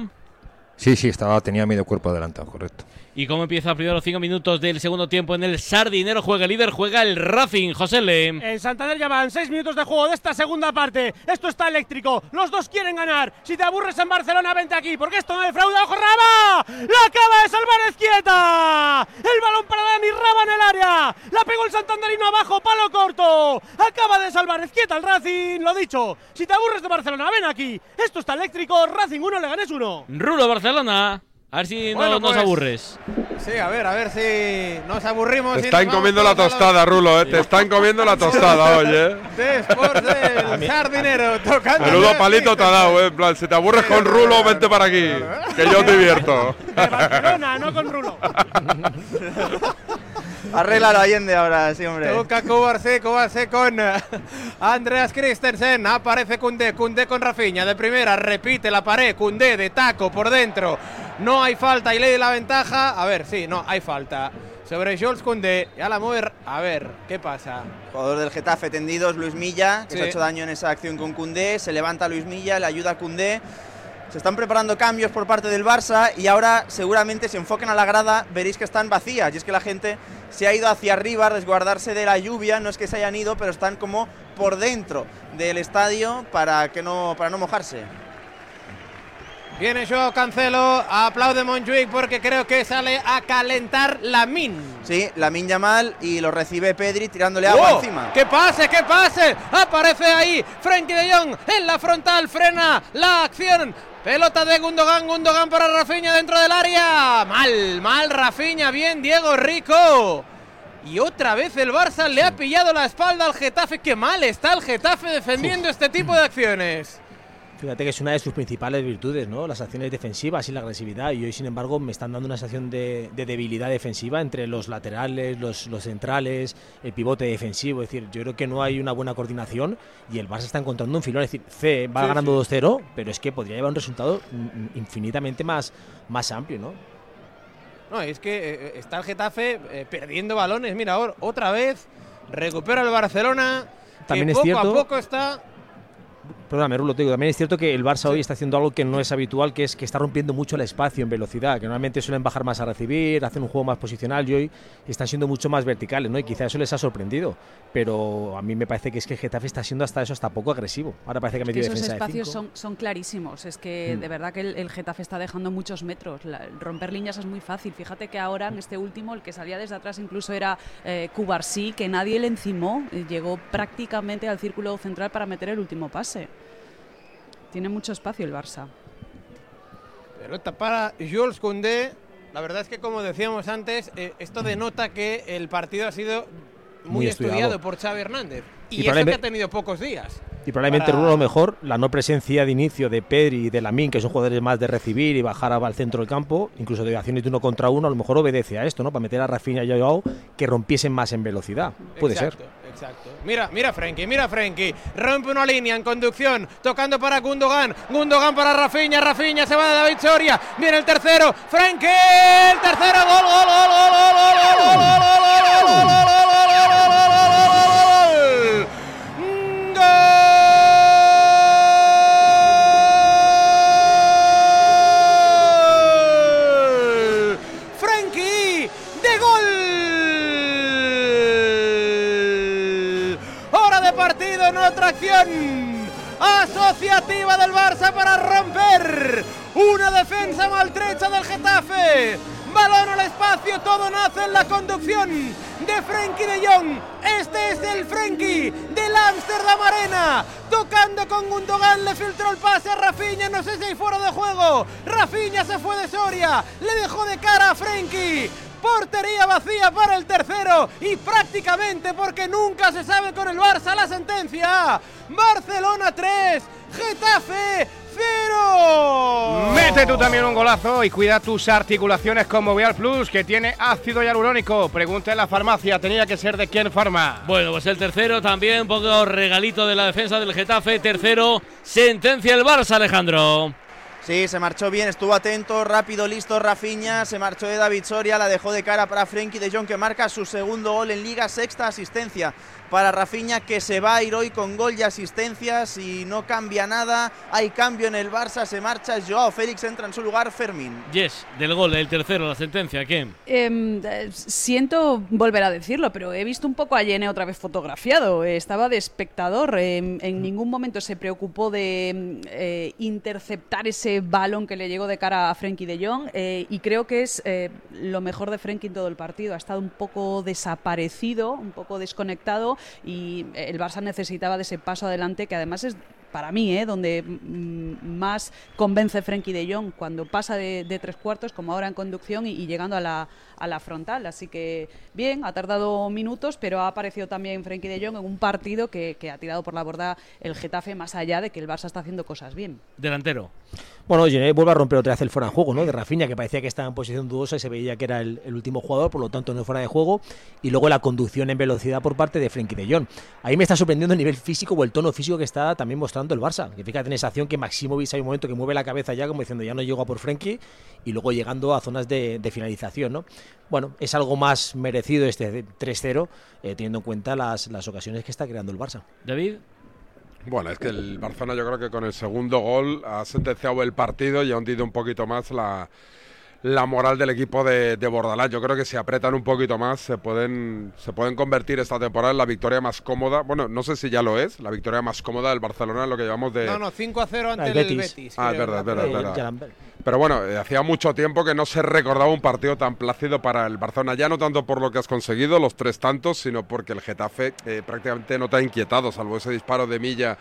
Sí, sí, estaba, tenía medio cuerpo adelantado, correcto. ¿Y cómo empieza primero cinco minutos del segundo tiempo en el Sardinero? Juega el líder, juega el Racing, José Le. En Santander ya van seis minutos de juego de esta segunda parte. Esto está eléctrico. Los dos quieren ganar. Si te aburres en Barcelona, vente aquí, porque esto no defrauda. ¡Ojo, Raba! ¡La acaba de salvar Ezquieta! El balón para Dani Raba en el área. La pegó el santanderino abajo, palo corto. Acaba de salvar Ezquieta al Racing. Lo dicho, si te aburres de Barcelona, ven aquí. Esto está eléctrico. Racing 1, Leganés 1. Rulo, Barcelona. A ver si Bueno, no nos pues, aburres. Sí, a ver, a ver si nos aburrimos. Te y están comiendo la tostada, *laughs* Rulo, ¿eh? Te están comiendo la tostada, oye. Después del sardinero tocando. Menudo palito te ha dado, ¿eh? En plan, si te aburres con Rulo, vente para aquí. Que yo te divierto. *laughs* Barcelona, no con Rulo. *laughs* Arréglalo, Allende, ahora, sí, hombre. Toca Cubarse, Cubarse con eh, Andreas Christensen. Aparece Cundé, Cundé con Rafinha. De primera, repite la pared. Cundé de taco por dentro. No hay falta y de la ventaja. A ver, sí, no, hay falta. Sobre Jules Cundé. Ya la mueve. A ver, ¿qué pasa? Jugador del Getafe tendidos, Luis Milla, que Sí. se ha hecho daño en esa acción con Cundé. Se levanta Luis Milla, le ayuda a Cundé. Se están preparando cambios por parte del Barça y ahora seguramente se enfoquen a la grada, veréis que están vacías. Y es que la gente se ha ido hacia arriba a resguardarse de la lluvia. No es que se hayan ido, pero están como por dentro del estadio para, que no, para no mojarse. Viene Joao Cancelo. Aplaude Montjuic porque creo que sale a calentar la min. Sí, la Yamal y lo recibe Pedri tirándole agua ¡Oh! encima. ¡Que pase, que pase! Aparece ahí Frenkie de Jong en la frontal, frena la acción. Pelota de Gundogan, Gundogan para Rafinha dentro del área. Mal, mal Rafinha, bien Diego Rico. Y otra vez el Barça le ha pillado la espalda al Getafe. ¡Qué mal está el Getafe defendiendo este tipo de acciones! Fíjate que es una de sus principales virtudes, ¿no? Las acciones defensivas y la agresividad. Y hoy, sin embargo, me están dando una sensación de, de debilidad defensiva entre los laterales, los, los centrales, el pivote defensivo. Es decir, yo creo que no hay una buena coordinación y el Barça está encontrando un filón. Es decir, C va Sí, ganando 2-0, pero es que podría llevar un resultado infinitamente más, más amplio, ¿no? No, es que eh, está el Getafe eh, perdiendo balones. Mira, ahora otra vez recupera el Barcelona. También que es poco cierto- a poco está Perdóname, Rulo, te digo, también es cierto que el Barça hoy está haciendo algo que no es habitual, que es que está rompiendo mucho el espacio en velocidad, que normalmente suelen bajar más a recibir, hacen un juego más posicional y hoy están siendo mucho más verticales, ¿no? Y quizá eso les ha sorprendido, pero a mí me parece que es que el Getafe está siendo hasta eso hasta poco agresivo. Ahora parece que ha Es que metido esos defensa de espacios son, son clarísimos. Es que Mm. de verdad que el, el Getafe está dejando muchos metros. La- romper líneas es muy fácil. Fíjate que ahora en este último, el que salía desde atrás incluso era eh, Cubarsí, que nadie le encimó. Llegó prácticamente al círculo central para meter el último pase. Tiene mucho espacio el Barça. Pelota para Jules Koundé. La verdad es que, como decíamos antes, eh, esto denota que el partido ha sido muy, Muy estudiado. estudiado. por Xavi Hernández. Y Y, eso que ha tenido pocos días. Y probablemente para- lo mejor la no presencia de inicio de Pedri y de Lamin, que son jugadores más de recibir y bajar al centro del campo, incluso de acciones de uno contra uno, a lo mejor obedece a esto, ¿no? Para meter a Rafinha y a Joao que rompiesen más en velocidad. Puede exacto, ser. Exacto. Mira, mira Frenkie, mira Frenkie. Rompe una línea en conducción, tocando para Gundogan. Gundogan para Rafinha, Rafinha se va de David Soria. Viene el tercero, Frenkie, el tercero, gol, gol, gol, gol, gol, gol, gol, gol, gol, gol, gol, partido en otra acción asociativa del Barça para romper una defensa maltrecha del Getafe. Balón al espacio, todo nace en la conducción de Frenkie de Jong. Este es el Frenkie del Amsterdam Arena. Tocando con Gundogan, le filtró el pase a Rafinha. No sé si hay fuera de juego. Rafinha se fue de Soria, le dejó de cara a Frenkie. Portería vacía para el tercero y prácticamente porque nunca se sabe con el Barça la sentencia. Barcelona 3, Getafe 0. Mete tú también un golazo y cuida tus articulaciones con Movial Plus, que tiene ácido hialurónico. Pregunta en la farmacia, tenía que ser de quién farma. Bueno, pues el tercero también, poco regalito de la defensa del Getafe. Tercero, sentencia el Barça, Alejandro. Sí, se marchó bien, estuvo atento, rápido, listo Rafinha, se marchó de David Soria, la dejó de cara para Frenkie de Jong que marca su segundo gol en liga, sexta asistencia para Rafinha que se va a ir hoy con gol y asistencias y no cambia nada, hay cambio en el Barça, se marcha Joao Félix, entra en su lugar Fermín. Yes, del gol, el tercero, la sentencia, ¿qué? Em, eh, siento volver a decirlo, pero he visto un poco a Yene otra vez fotografiado. Estaba de espectador. em, en ningún momento se preocupó de em, eh, interceptar ese balón que le llegó de cara a Frenkie de Jong. eh, y creo que es eh, lo mejor de Frenkie en todo el partido. Ha estado un poco desaparecido, un poco desconectado. Y el Barça necesitaba de ese paso adelante que además es para mí, ¿eh? donde mm, más convence Frenkie de Jong cuando pasa de, tres cuartos, como ahora en conducción y, y llegando a la, a la frontal. Así que bien, ha tardado minutos, pero ha aparecido también Frenkie de Jong en un partido que, que ha tirado por la borda el Getafe, más allá de que el Barça está haciendo cosas bien. Delantero. Bueno, Gené vuelve a romper otra vez el fuera de juego, ¿no? De Rafinha, que parecía que estaba en posición dudosa y se veía que era el, el último jugador, por lo tanto no fuera de juego. Y luego la conducción en velocidad por parte de Frenkie de Jong. Ahí me está sorprendiendo el nivel físico o el tono físico que está también mostrando el Barça. Que fíjate en esa acción que Maximovic hay un momento que mueve la cabeza ya, como diciendo ya no llego a por Frenkie, y luego llegando a zonas de, de finalización, ¿no? Bueno, es algo más merecido este 3-0, eh, teniendo en cuenta las, las ocasiones que está creando el Barça. David. Bueno, es que el Barcelona yo creo que con el segundo gol ha sentenciado el partido y ha hundido un poquito más la, la moral del equipo de, de Bordalás. Yo creo que si apretan un poquito más se pueden, se pueden convertir esta temporada en la victoria más cómoda. Bueno, no sé si ya lo es, la victoria más cómoda del Barcelona en lo que llevamos de... No, no, 5 a 0 ante El el Betis. Betis. Ah, es verdad, es verdad, es verdad. Pero bueno, eh, hacía mucho tiempo que no se recordaba un partido tan plácido para el Barcelona, ya no tanto por lo que has conseguido, los tres tantos, sino porque el Getafe eh, prácticamente no te ha inquietado, salvo ese disparo de Milla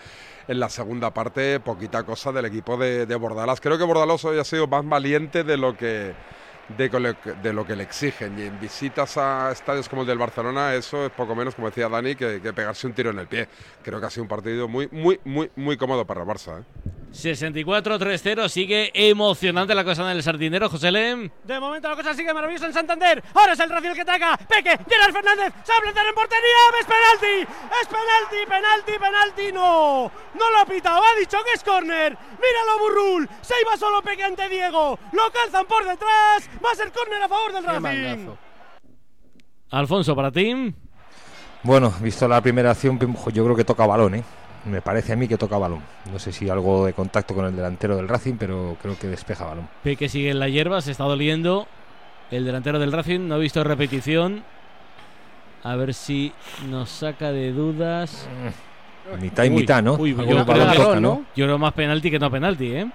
en la segunda parte, poquita cosa del equipo de, de. Creo que Bordalás hoy ha sido más valiente de lo que de, lo que le exigen. Y en visitas a estadios como el del Barcelona, eso es poco menos, como decía Dani, que, que pegarse un tiro en el pie. Creo que ha sido un partido muy, muy, muy, muy cómodo para el Barça. ¿eh? 64-3-0, sigue emocionante la cosa en el sardinero, José Lem. De momento la cosa sigue maravillosa en Santander. Ahora es el Racing el que ataca. Peque, Gerard Fernández, se va a plantar en portería. Es penalti, es penalti, penalti, penalti. No, no lo ha pitado. Ha dicho que es córner. Míralo, Burrul. Se iba solo Peque ante Diego. Lo calzan por detrás. Va a ser córner a favor del Racing. Alfonso, para ti. Bueno, visto la primera acción, yo creo que toca balón, ¿eh? Me parece a mí que toca balón. No sé si algo de contacto con el delantero del Racing, pero creo que despeja balón. Peque sigue en la hierba, se está doliendo. El delantero del Racing no ha visto repetición. A ver si nos saca de dudas. Mitad y mitad, ¿no? Uy, yo, creo, balón toca, ¿no? yo creo más penalti que no penalti, ¿eh?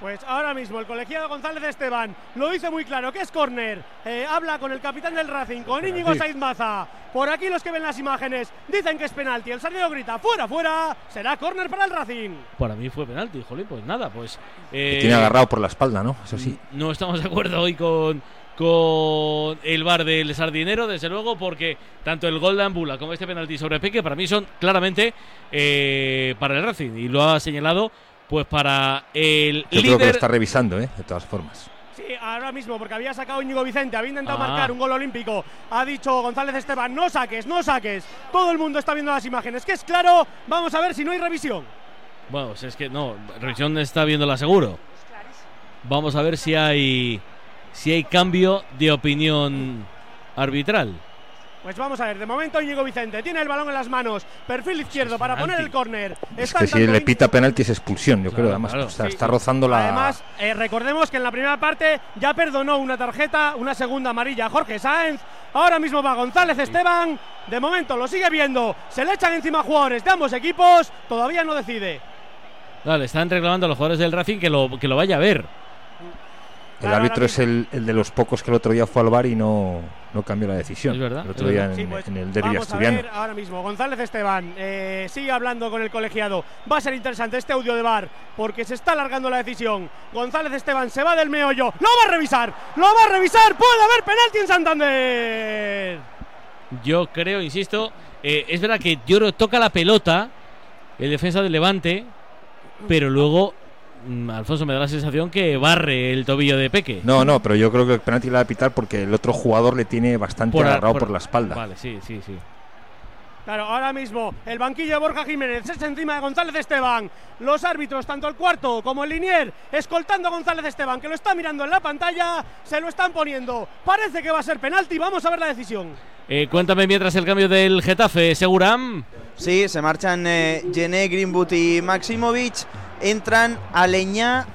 Pues ahora mismo el colegiado González Esteban lo dice muy claro que es córner. Eh, habla con el capitán del Racing, con Íñigo. Saiz Maza. Por aquí los que ven las imágenes dicen que es penalti. El sardinero grita fuera, fuera. Será córner para el Racing. Para mí fue penalti, jolín, pues nada, pues. Eh, tiene agarrado por la espalda, ¿no? Eso sí. No estamos de acuerdo hoy con, con el bar del Sardinero, desde luego, porque tanto el gol de Ambula como este penalti sobre Peque para mí son claramente eh, para el Racing y lo ha señalado pues para el Yo creo que lo líder. está revisando, ¿eh? De todas formas. Sí, ahora mismo, porque había sacado Íñigo Vicente, había intentado Ah. marcar un gol olímpico. Ha dicho González Esteban, no saques, no saques. Todo el mundo está viendo las imágenes, que es claro. Vamos a ver si no hay revisión. Bueno, pues es que no, revisión está viéndola seguro. Vamos a ver si hay si hay cambio de opinión arbitral. Pues vamos a ver, de momento Íñigo Vicente tiene el balón en las manos, perfil izquierdo para poner el córner. Es que si le pita penalti es expulsión, yo creo. Claro, Además, claro. Sí, está sí. rozando la. Además, eh, recordemos que en la primera parte ya perdonó una tarjeta, una segunda amarilla a Jorge Sáenz. Ahora mismo va González Esteban. De momento lo sigue viendo. Se le echan encima jugadores de ambos equipos. Todavía no decide. Vale, están reclamando a los jugadores del Racing que lo, que lo vaya a ver. El árbitro es el, el de los pocos que el otro día fue al bar y no, no cambió la decisión. Es verdad, El otro día en, pues, en el derbi Vamos a asturiano. ver ahora mismo. González Esteban eh, sigue hablando con el colegiado. Va a ser interesante este audio de bar porque se está alargando la decisión. González Esteban se va del meollo. Lo va a revisar. Lo va a revisar. Puede haber penalti en Santander. Yo creo, insisto, eh, es verdad que que toca la pelota el defensa del Levante, pero luego Alfonso me da la sensación que barre el tobillo de Peque. No, no, pero yo creo que el penalti le va a pitar porque el otro jugador le tiene bastante Por agarrado por- por, la espalda. Vale, sí, sí, sí. Claro, ahora mismo el banquillo de Borja Jiménez es encima de González Esteban. Los árbitros, tanto el cuarto como el linier, escoltando a González Esteban, que lo está mirando en la pantalla, se lo están poniendo. Parece que va a ser penalti, vamos a ver la decisión. Eh, cuéntame mientras el cambio del Getafe, Seguram. Sí, se marchan eh, Gené, Greenwood y Maximovic. Entran Aleñá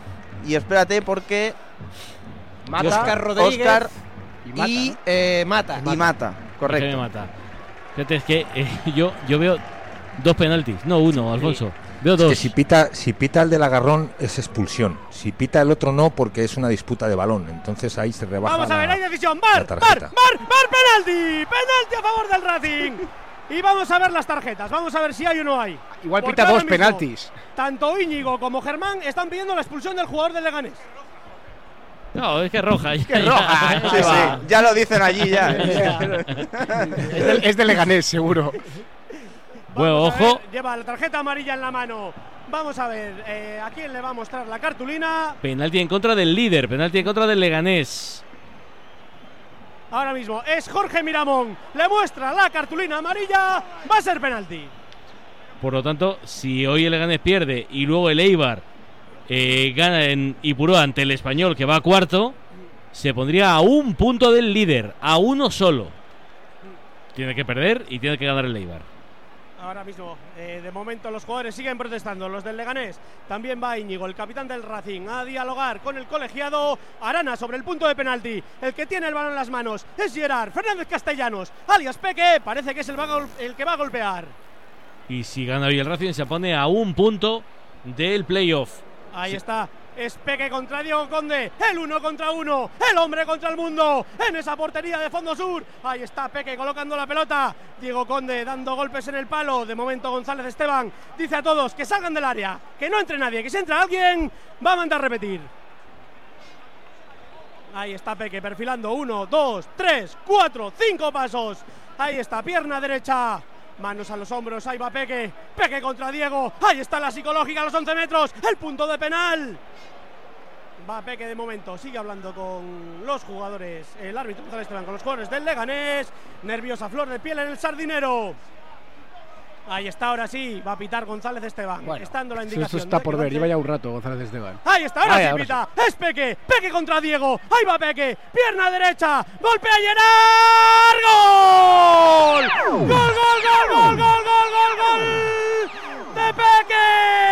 y espérate porque Mata, Oscar Rodríguez Oscar y, eh, Mata. y Mata, correcto. Me mata. Fíjate, es que eh, *laughs* yo, yo veo dos penaltis, no uno, Alfonso. Veo Es dos. que si pita, si pita el del agarrón es expulsión. Si pita el otro no, porque es una disputa de balón. Entonces ahí se rebaja. Vamos a ver, la- hay decisión. ¡Bar! ¡Bar! ¡Bar! ¡Bar! ¡Penalti! ¡Penalti a favor del Racing! *laughs* Y vamos a ver las tarjetas. Vamos a ver si hay o no hay. Igual Porque pita dos mismo, penaltis. Tanto Íñigo como Germán están pidiendo la expulsión del jugador del Leganés. No, es que es roja. Que es roja, ¿eh? *laughs* Sí, sí, ya lo dicen allí ya. *laughs* Es del, es de Leganés, seguro. Bueno, Vamos a ver, ojo. lleva la tarjeta amarilla en la mano. Vamos a ver eh, a quién le va a mostrar la cartulina. Penalti en contra del líder, penalti en contra del Leganés. Ahora mismo es Jorge Miramón. Le muestra la cartulina amarilla. Va a ser penalti. Por lo tanto, si hoy el Leganés pierde y luego el Eibar eh, gana en Ipurú ante el Español, que va a cuarto, se pondría a un punto del líder, a uno solo. Tiene que perder y tiene que ganar el Eibar. Ahora mismo, eh, de momento los jugadores siguen protestando. Los del Leganés también va Íñigo, el capitán del Racing, a dialogar con el colegiado. Arana sobre el punto de penalti. El que tiene el balón en las manos es Gerard Fernández Castellanos, alias Peque. Parece que es el, que va a golpear. Y si gana hoy el Racing, se pone a un punto del playoff. Ahí Sí. está. Es Peque contra Diego Conde. El uno contra uno. El hombre contra el mundo. En esa portería de fondo sur. Ahí está Peque colocando la pelota. Diego Conde dando golpes en el palo. De momento González Esteban dice a todos que salgan del área. Que no entre nadie. Que si entra alguien va a mandar a repetir. Ahí está Peque perfilando. Uno, dos, tres, cuatro, cinco pasos. Ahí está, pierna derecha. Manos a los hombros, ahí va Peque. Peque contra Diego. Ahí está la psicológica a los 11 metros. El punto de penal. Va Peque de momento, sigue hablando con los jugadores, el árbitro Esteban, con los jugadores del Leganés. Nerviosa flor de piel en el sardinero. Ahí está, ahora sí, va a pitar González Esteban. estando la indicación. está de por ver, lleva ya un rato González Esteban. Ahí está, ahora Ahí, sí ahora pita. Es Peque. Peque contra Diego. Ahí va Peque. Pierna derecha. Golpea Gerard. ¡Gol! ¡Gol, gol, gol, gol, gol, gol, gol, gol! ¡De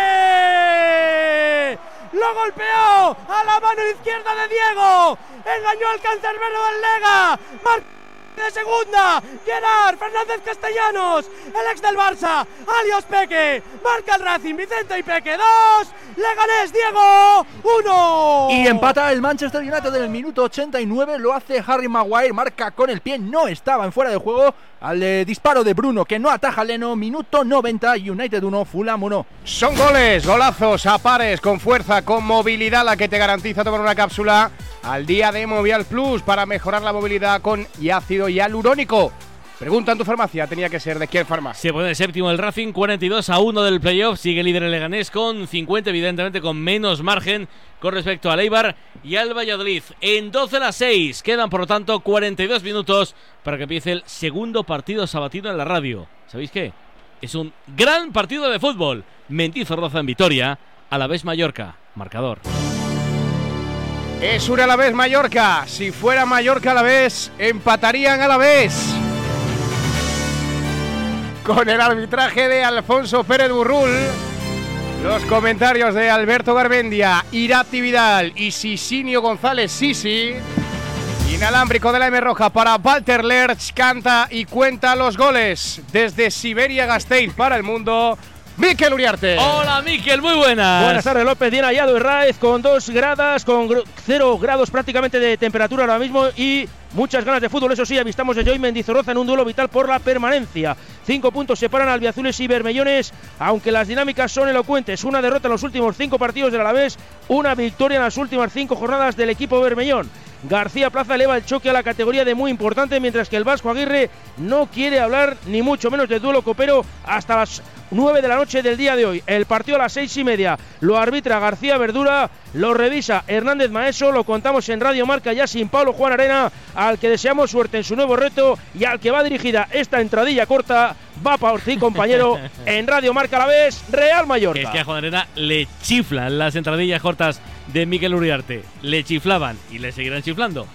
Peque! Lo golpeó a la mano izquierda de Diego. Engañó al cancerbero del Lega. Mar- de segunda, Gerard Fernández Castellanos, el ex del Barça, alias Peque, marca el Racing, Vicente y Peque, dos, Leganés, Diego, uno. Y empata el Manchester United en el minuto 89, lo hace Harry Maguire, marca con el pie, no estaba en fuera de juego al eh, disparo de Bruno que no ataja a Leno, minuto 90, United 1, Fulham 1. Son goles, golazos, a pares, con fuerza, con movilidad, la que te garantiza tomar una cápsula al día de Movial Plus para mejorar la movilidad con ácido hialurónico. Pregunta en tu farmacia, tenía que ser de quién farmacia. Se pone séptimo el Racing, 42 a 1 del playoff. Sigue líder el Leganés con 50, evidentemente con menos margen con respecto al Eibar y al Valladolid. En 12 a las 6 quedan, por lo tanto, 42 minutos para que empiece el segundo partido sabatino en la radio. ¿Sabéis qué? Es un gran partido de fútbol. Mendizorroza en Vitoria, a la vez Mallorca. Marcador. Es una a la vez Mallorca. Si fuera Mallorca a la vez, empatarían a la vez. Con el arbitraje de Alfonso Pérez Burrul, los comentarios de Alberto Garbendia, Irati Vidal y Sisinio González Sisi. Inalámbrico de la M Roja para Walter Lerch, canta y cuenta los goles. Desde Siberia Gasteiz para el mundo, Miquel Uriarte. Hola Miquel, muy buenas. Buenas tardes, López. Bien hallado Herráez con dos gradas, con gr- cero grados prácticamente de temperatura ahora mismo y muchas ganas de fútbol. Eso sí, avistamos a Joy Mendizorroza en un duelo vital por la permanencia. Cinco puntos separan a albiazules y bermellones, aunque las dinámicas son elocuentes. Una derrota en los últimos cinco partidos del Alavés, una victoria en las últimas cinco jornadas del equipo bermellón. García Plaza eleva el choque a la categoría de muy importante, mientras que el Vasco Aguirre no quiere hablar ni mucho menos de duelo copero hasta las 9 de la noche del día de hoy. El partido a las seis y media lo arbitra García Verdura, lo revisa Hernández Maeso, lo contamos en Radio Marca ya sin Pablo Juan Arena, al que deseamos suerte en su nuevo reto y al que va dirigida esta entradilla corta va por ti, compañero, *laughs* en Radio Marca a la vez, Real Mallorca. Es que a Juan Arena le chiflan las entradillas cortas de Miquel Uriarte. Le chiflaban y le seguirán chiflando.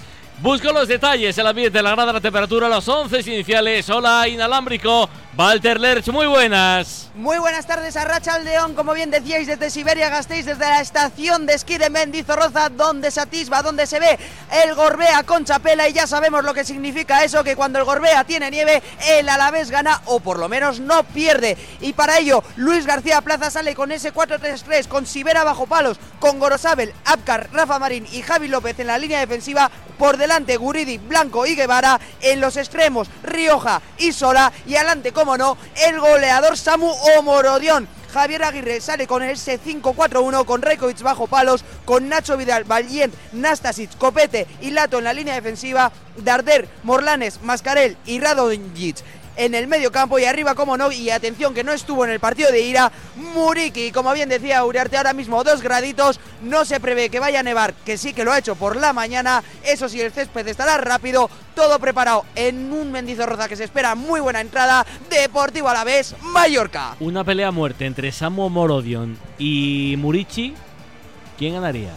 Busco los detalles, el ambiente, la grada, la temperatura, los 11 iniciales. Hola, inalámbrico. Walter Lerch, muy buenas. Muy buenas tardes a Racha León, como bien decíais desde Siberia Gasteiz, desde la estación de esquí de Mendizorroza, donde se atisba, donde se ve el Gorbea con Chapela y ya sabemos lo que significa eso, que cuando el Gorbea tiene nieve, el Alavés gana o por lo menos no pierde. Y para ello, Luis García Plaza sale con ese 4-3-3, con Sibera bajo palos, con Gorosabel, Abkar, Rafa Marín y Javi López en la línea defensiva, por delante Guridi, Blanco y Guevara, en los extremos Rioja y Sola y adelante, como no, el goleador Samu Omorodión. Javier Aguirre sale con ese 5-4-1 con Rekovic bajo palos, con Nacho Vidal, Valiente, Nastasic, Copete y Lato en la línea defensiva, Darder, Morlanes, Mascarel y Radonjic en el medio campo y arriba, como no, y atención que no estuvo en el partido de ira, Muriki, como bien decía Uriarte, ahora mismo dos graditos, no se prevé que vaya a nevar, que sí que lo ha hecho por la mañana, eso sí, el césped estará rápido, todo preparado en un Mendizorroza que se espera muy buena entrada, Deportivo a la vez, Mallorca. Una pelea a muerte entre Samu Morodion y Murici. ¿Quién ganaría?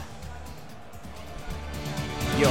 Yo.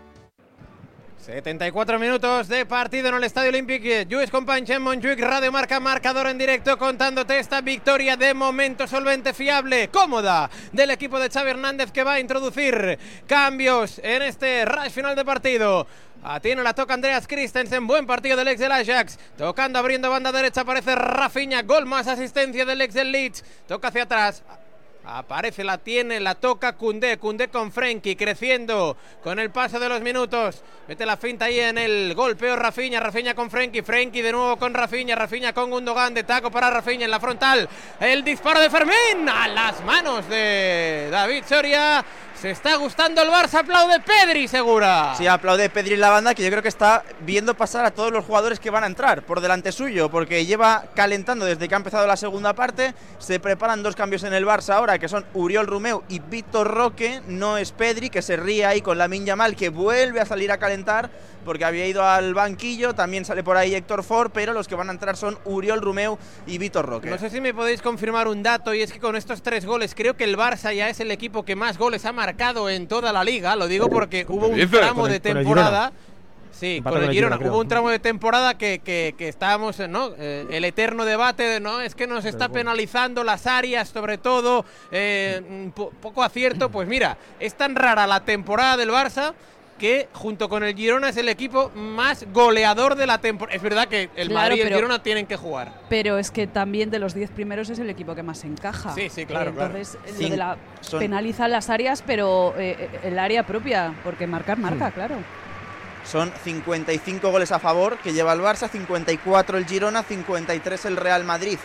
74 minutos de partido en el Estadio Olímpic. Lluís Companys en Montjuic, Radio Marca, marcador en directo contándote esta victoria de momento solvente, fiable, cómoda del equipo de Xavi Hernández que va a introducir cambios en este rush final de partido. Atiene la toca Andreas Christensen, buen partido del ex del Ajax. Tocando, abriendo banda derecha, aparece Rafinha, gol más asistencia del ex del Leeds. Toca hacia atrás, Aparece, la tiene, la toca Cundé, Cundé con Frenkie, creciendo con el paso de los minutos. Mete la finta ahí en el golpeo Rafinha, Rafinha con Frenkie, Frenkie de nuevo con Rafinha, Rafinha con Gundogan, de taco para Rafinha en la frontal. El disparo de Fermín a las manos de David Soria. Se está gustando el Barça, aplaude Pedri, segura. Sí, aplaude Pedri en la banda, que yo creo que está viendo pasar a todos los jugadores que van a entrar por delante suyo, porque lleva calentando desde que ha empezado la segunda parte. Se preparan dos cambios en el Barça ahora, que son Uriol Rumeu y Víctor Roque. No es Pedri, que se ríe ahí con la Mal, que vuelve a salir a calentar, porque había ido al banquillo. También sale por ahí Héctor Ford, pero los que van a entrar son Uriol Rumeu y Víctor Roque. No sé si me podéis confirmar un dato, y es que con estos tres goles, creo que el Barça ya es el equipo que más goles ha marcado en toda la liga. Lo digo porque hubo un tramo de temporada. Sí, con el Girona. Hubo un tramo de temporada que, que, que estábamos, ¿no? Eh, el eterno debate de, ¿no? Es que nos está penalizando las áreas, sobre todo, eh, po- poco acierto. Pues mira, es tan rara la temporada del Barça que junto con el Girona es el equipo más goleador de la temporada. Es verdad que el Claro, Madrid y el pero- Girona tienen que jugar. Pero es que también de los 10 primeros es el equipo que más encaja. Sí, sí, claro, claro. Entonces, lo Sí, de la, son- penaliza las áreas, pero eh, el área propia, porque marcar marca, claro. Son 55 goles a favor que lleva el Barça, 54 el Girona, 53 el Real Madrid.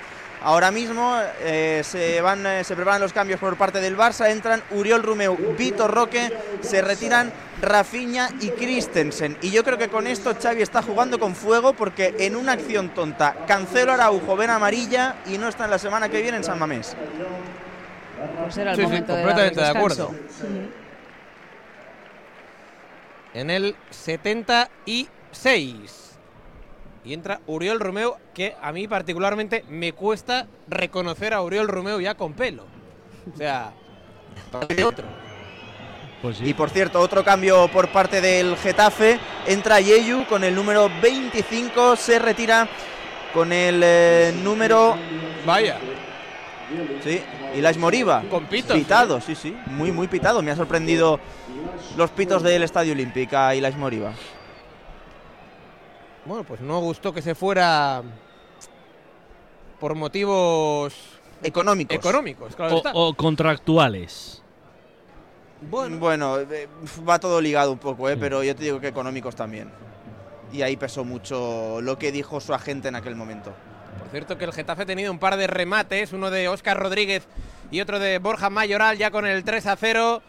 Ahora mismo eh, se, van, eh, se preparan los cambios por parte del Barça, entran Uriol Rumeu, Vitor Roque, se retiran Rafinha y Christensen. Y yo creo que con esto Xavi está jugando con fuego porque en una acción tonta, Cancelo Araujo ven amarilla y no está en la semana que viene en San Mamés. Pues era el Sí, sí, momento de completamente de acuerdo. en el 76. Y entra Uriol Romeo, que a mí particularmente me cuesta reconocer a Uriol Romeo ya con pelo. O sea, *laughs* parece otro. Y por cierto, otro cambio por parte del Getafe. Entra Yeyu con el número 25, se retira con el eh, número. Vaya. Sí, y la Moriba. Con pitos. Pitado, sí, sí. Muy, muy pitado. Me ha sorprendido los pitos del Estadio Olímpico a Ilaix Moriba. Bueno, pues no gustó que se fuera por motivos económicos. Económicos, claro O, está. o contractuales. Bueno, eh, va todo ligado un poco, ¿eh? pero yo te digo que económicos también. Y ahí pesó mucho lo que dijo su agente en aquel momento. Por cierto que el Getafe ha tenido un par de remates, uno de Óscar Rodríguez y otro de Borja Mayoral, ya con el 3 a 0.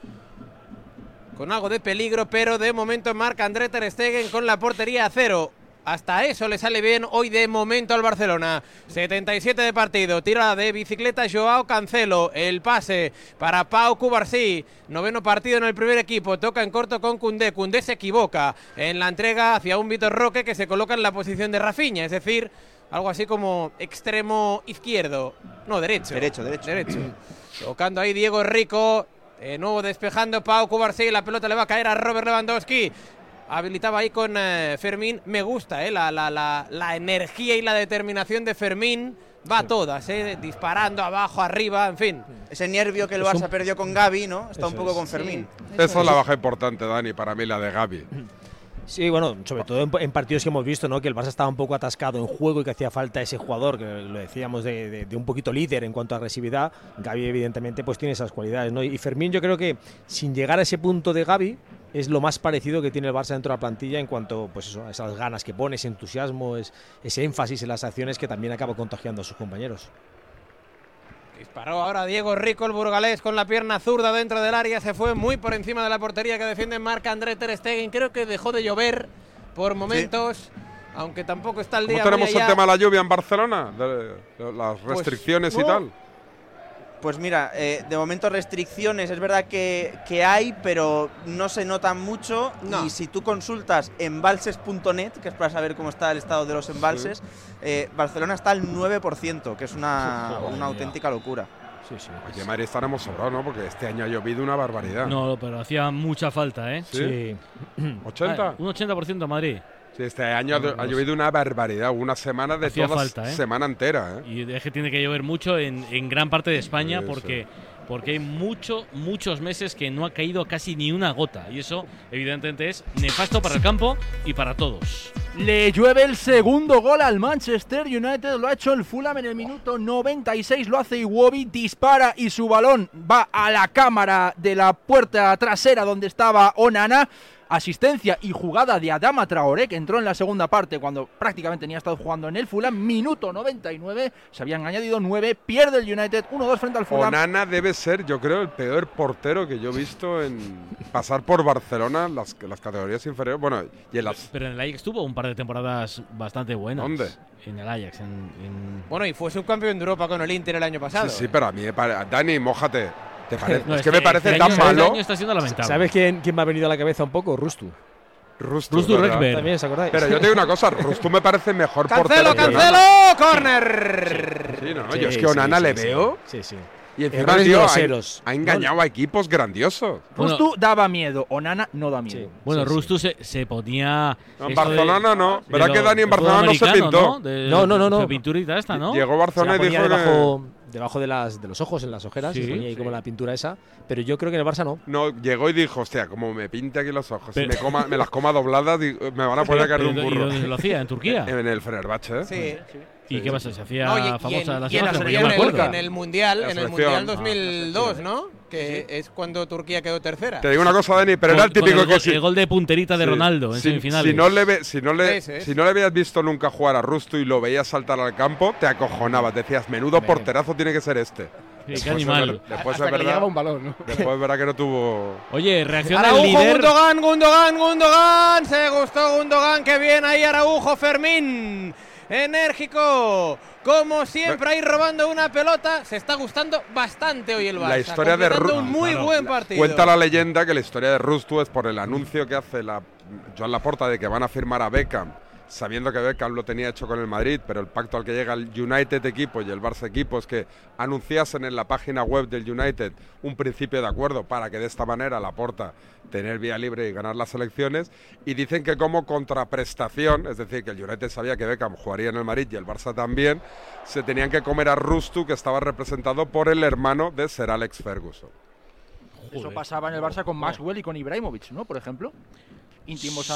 Con algo de peligro, pero de momento marca André Ter Stegen con la portería a cero. Hasta eso le sale bien hoy de momento al Barcelona. 77 de partido, tira de bicicleta Joao Cancelo, el pase para Pau Cubarsí. Noveno partido en el primer equipo, toca en corto con Cundé. Cundé se equivoca en la entrega hacia un Vitor Roque que se coloca en la posición de Rafinha, es decir, algo así como extremo izquierdo. No, derecho. Derecho, derecho. Derecho. *clears throat* Tocando ahí Diego Rico. De nuevo despejando Pau Cubarsí. La pelota le va a caer a Robert Lewandowski. Habilitaba ahí con eh, Fermín. Me gusta eh, la, la- la- la energía y la determinación de Fermín. Va a todas, eh, disparando abajo, arriba, en fin. Ese nervio que el Es un- Barça perdió con Gaby, ¿no? Está un poco es. con Fermín. Esa es la baja importante, Dani, para mí, la de Gaby. *clears throat* Sí, bueno, sobre todo en, partidos que hemos visto, ¿no? Que el Barça estaba un poco atascado en juego y que hacía falta ese jugador, que lo decíamos de, un poquito líder en cuanto a agresividad. Gaby, evidentemente, pues tiene esas cualidades, ¿no? Y Fermín, yo creo que sin llegar a ese punto de Gaby, es lo más parecido que tiene el Barça dentro de la plantilla en cuanto, pues eso, a esas ganas que pone, ese entusiasmo, es- ese énfasis en las acciones que también acaba contagiando a sus compañeros. Disparó ahora Diego Rico, el burgalés, con la pierna zurda dentro del área. Se fue muy por encima de la portería que defiende marca André Ter Stegen. Creo que dejó de llover por momentos, aunque tampoco está el ¿Cómo día tenemos el tema de la lluvia en Barcelona? De, las Pues, restricciones y tal. Pues mira, eh, de momento restricciones es verdad que, que hay, pero no se notan mucho. Y si tú consultas embalses.net, que es para saber cómo está el estado de los embalses, eh, Barcelona está al 9%, que es una, una auténtica locura. Aquí en Madrid estaremos sobrados, ¿no? Porque este año ha llovido una barbaridad. No, pero hacía mucha falta, ¿eh? ¿Sí? ¿80? Ah, un 80% en Madrid. Sí, este año ha, ha llovido una barbaridad. Una semana de Hacía todas, falta, ¿eh? semana entera, ¿eh? Y es que tiene que llover mucho en, en gran parte de España Sí, porque, porque hay mucho, muchos meses que no ha caído casi ni una gota. Y eso, evidentemente, es nefasto para el campo y para todos. Le llueve el segundo gol al Manchester United, lo ha hecho el Fulham en el minuto 96, lo hace Iwobi, dispara y su balón va a la cámara de la puerta trasera donde estaba Onana. Asistencia y jugada de Adama Traoré, que entró en la segunda parte cuando prácticamente ni ha estado jugando en el Fulham. Minuto 99, se habían añadido 9, pierde el United 1-2 frente al Fulham. Onana debe ser, yo creo, el peor portero que yo he visto en pasar por Barcelona, las, las categorías inferiores. Bueno, y en las. Pero en el Ajax tuvo un par de temporadas bastante buenas. ¿Dónde? En el Ajax. En, en- Bueno, y fue subcampeón de Europa con el Inter el año pasado. Sí, sí, pero a mí me parece. Dani, mójate. ¿Te parece? No, es es que me parece este tan año- este malo. año está siendo lamentable. ¿Sabes quién, quién me ha venido a la cabeza un poco? Rustu. Rustu, Rustu. También, ¿os acordáis? Pero yo te digo una cosa, Rustu me parece mejor *laughs* ¡Cancelo, cancelo! ¡Corner! Sí, no, no, Sí, yo es que sí, Onana sí, le sí. veo. Sí, sí. Y encima tío ha, engañado a equipos grandiosos. Rustu daba miedo, Onana no da miedo. Bueno, Rustu Se, se ponía. No, en de- Barcelona no. de ¿Verdad que Dani en Barcelona no se pintó? ¿no? De- No, no, no, pinturita esta, ¿no? Llegó Barcelona Se la y dijo debajo, que. debajo de, las, de los ojos, en las ojeras, Sí, se ponía ahí sí. como la pintura esa. Pero yo creo que en el Barça no. No, llegó y dijo, hostia, como me pinte aquí los ojos Pero- y me, coma, me las coma dobladas, me van a poner a caer de un ¿y burro. dónde lo hacía? ¿En Turquía? *laughs* En el Fenerbahce, ¿eh? Sí. ¿Y qué pasa? ¿Se hacía No, y- y famosa en- la y en la selección? En el- acuerdo. en el Mundial, en el. Mundial Ah, 2002, ¿no? Que es cuando Turquía quedó tercera. Te digo una cosa, Dani, pero Con- era el típico el que gol- si, el gol de punterita de Sí. Ronaldo en si, semifinales. si no le ve- si no le Ese es. si no le habías visto nunca jugar a Rusto y lo veías saltar al campo, te acojonabas, decías, menudo porterazo tiene que ser este. qué Después es animal. ver- Después es verdad. un balón, ¿no? Después verá que no tuvo. Oye, reacciona el Araujo, líder. Gundogan, Gundogan, Gundogan. Se gustó Gundogan, que bien ahí Araujo, Fermín. Enérgico. Como siempre ahí robando una pelota. Se está gustando bastante hoy el Barça. La historia de completando Ru- un muy Claro. buen partido. Cuenta la leyenda que la historia de Rustu es por el anuncio que hace la Joan Laporta de que van a firmar a Beckham, sabiendo que Beckham lo tenía hecho con el Madrid, pero el pacto al que llega el United equipo y el Barça equipo es que anunciasen en la página web del United un principio de acuerdo para que de esta manera Laporta tener vía libre y ganar las elecciones y dicen que como contraprestación, es decir, que el United sabía que Beckham jugaría en el Madrid y el Barça también, se tenían que comer a Rustu que estaba representado por el hermano de Sir Alex Ferguson. Eso pasaba en el Barça con Maxwell y con Ibrahimovic, ¿no? Por ejemplo. Íntimos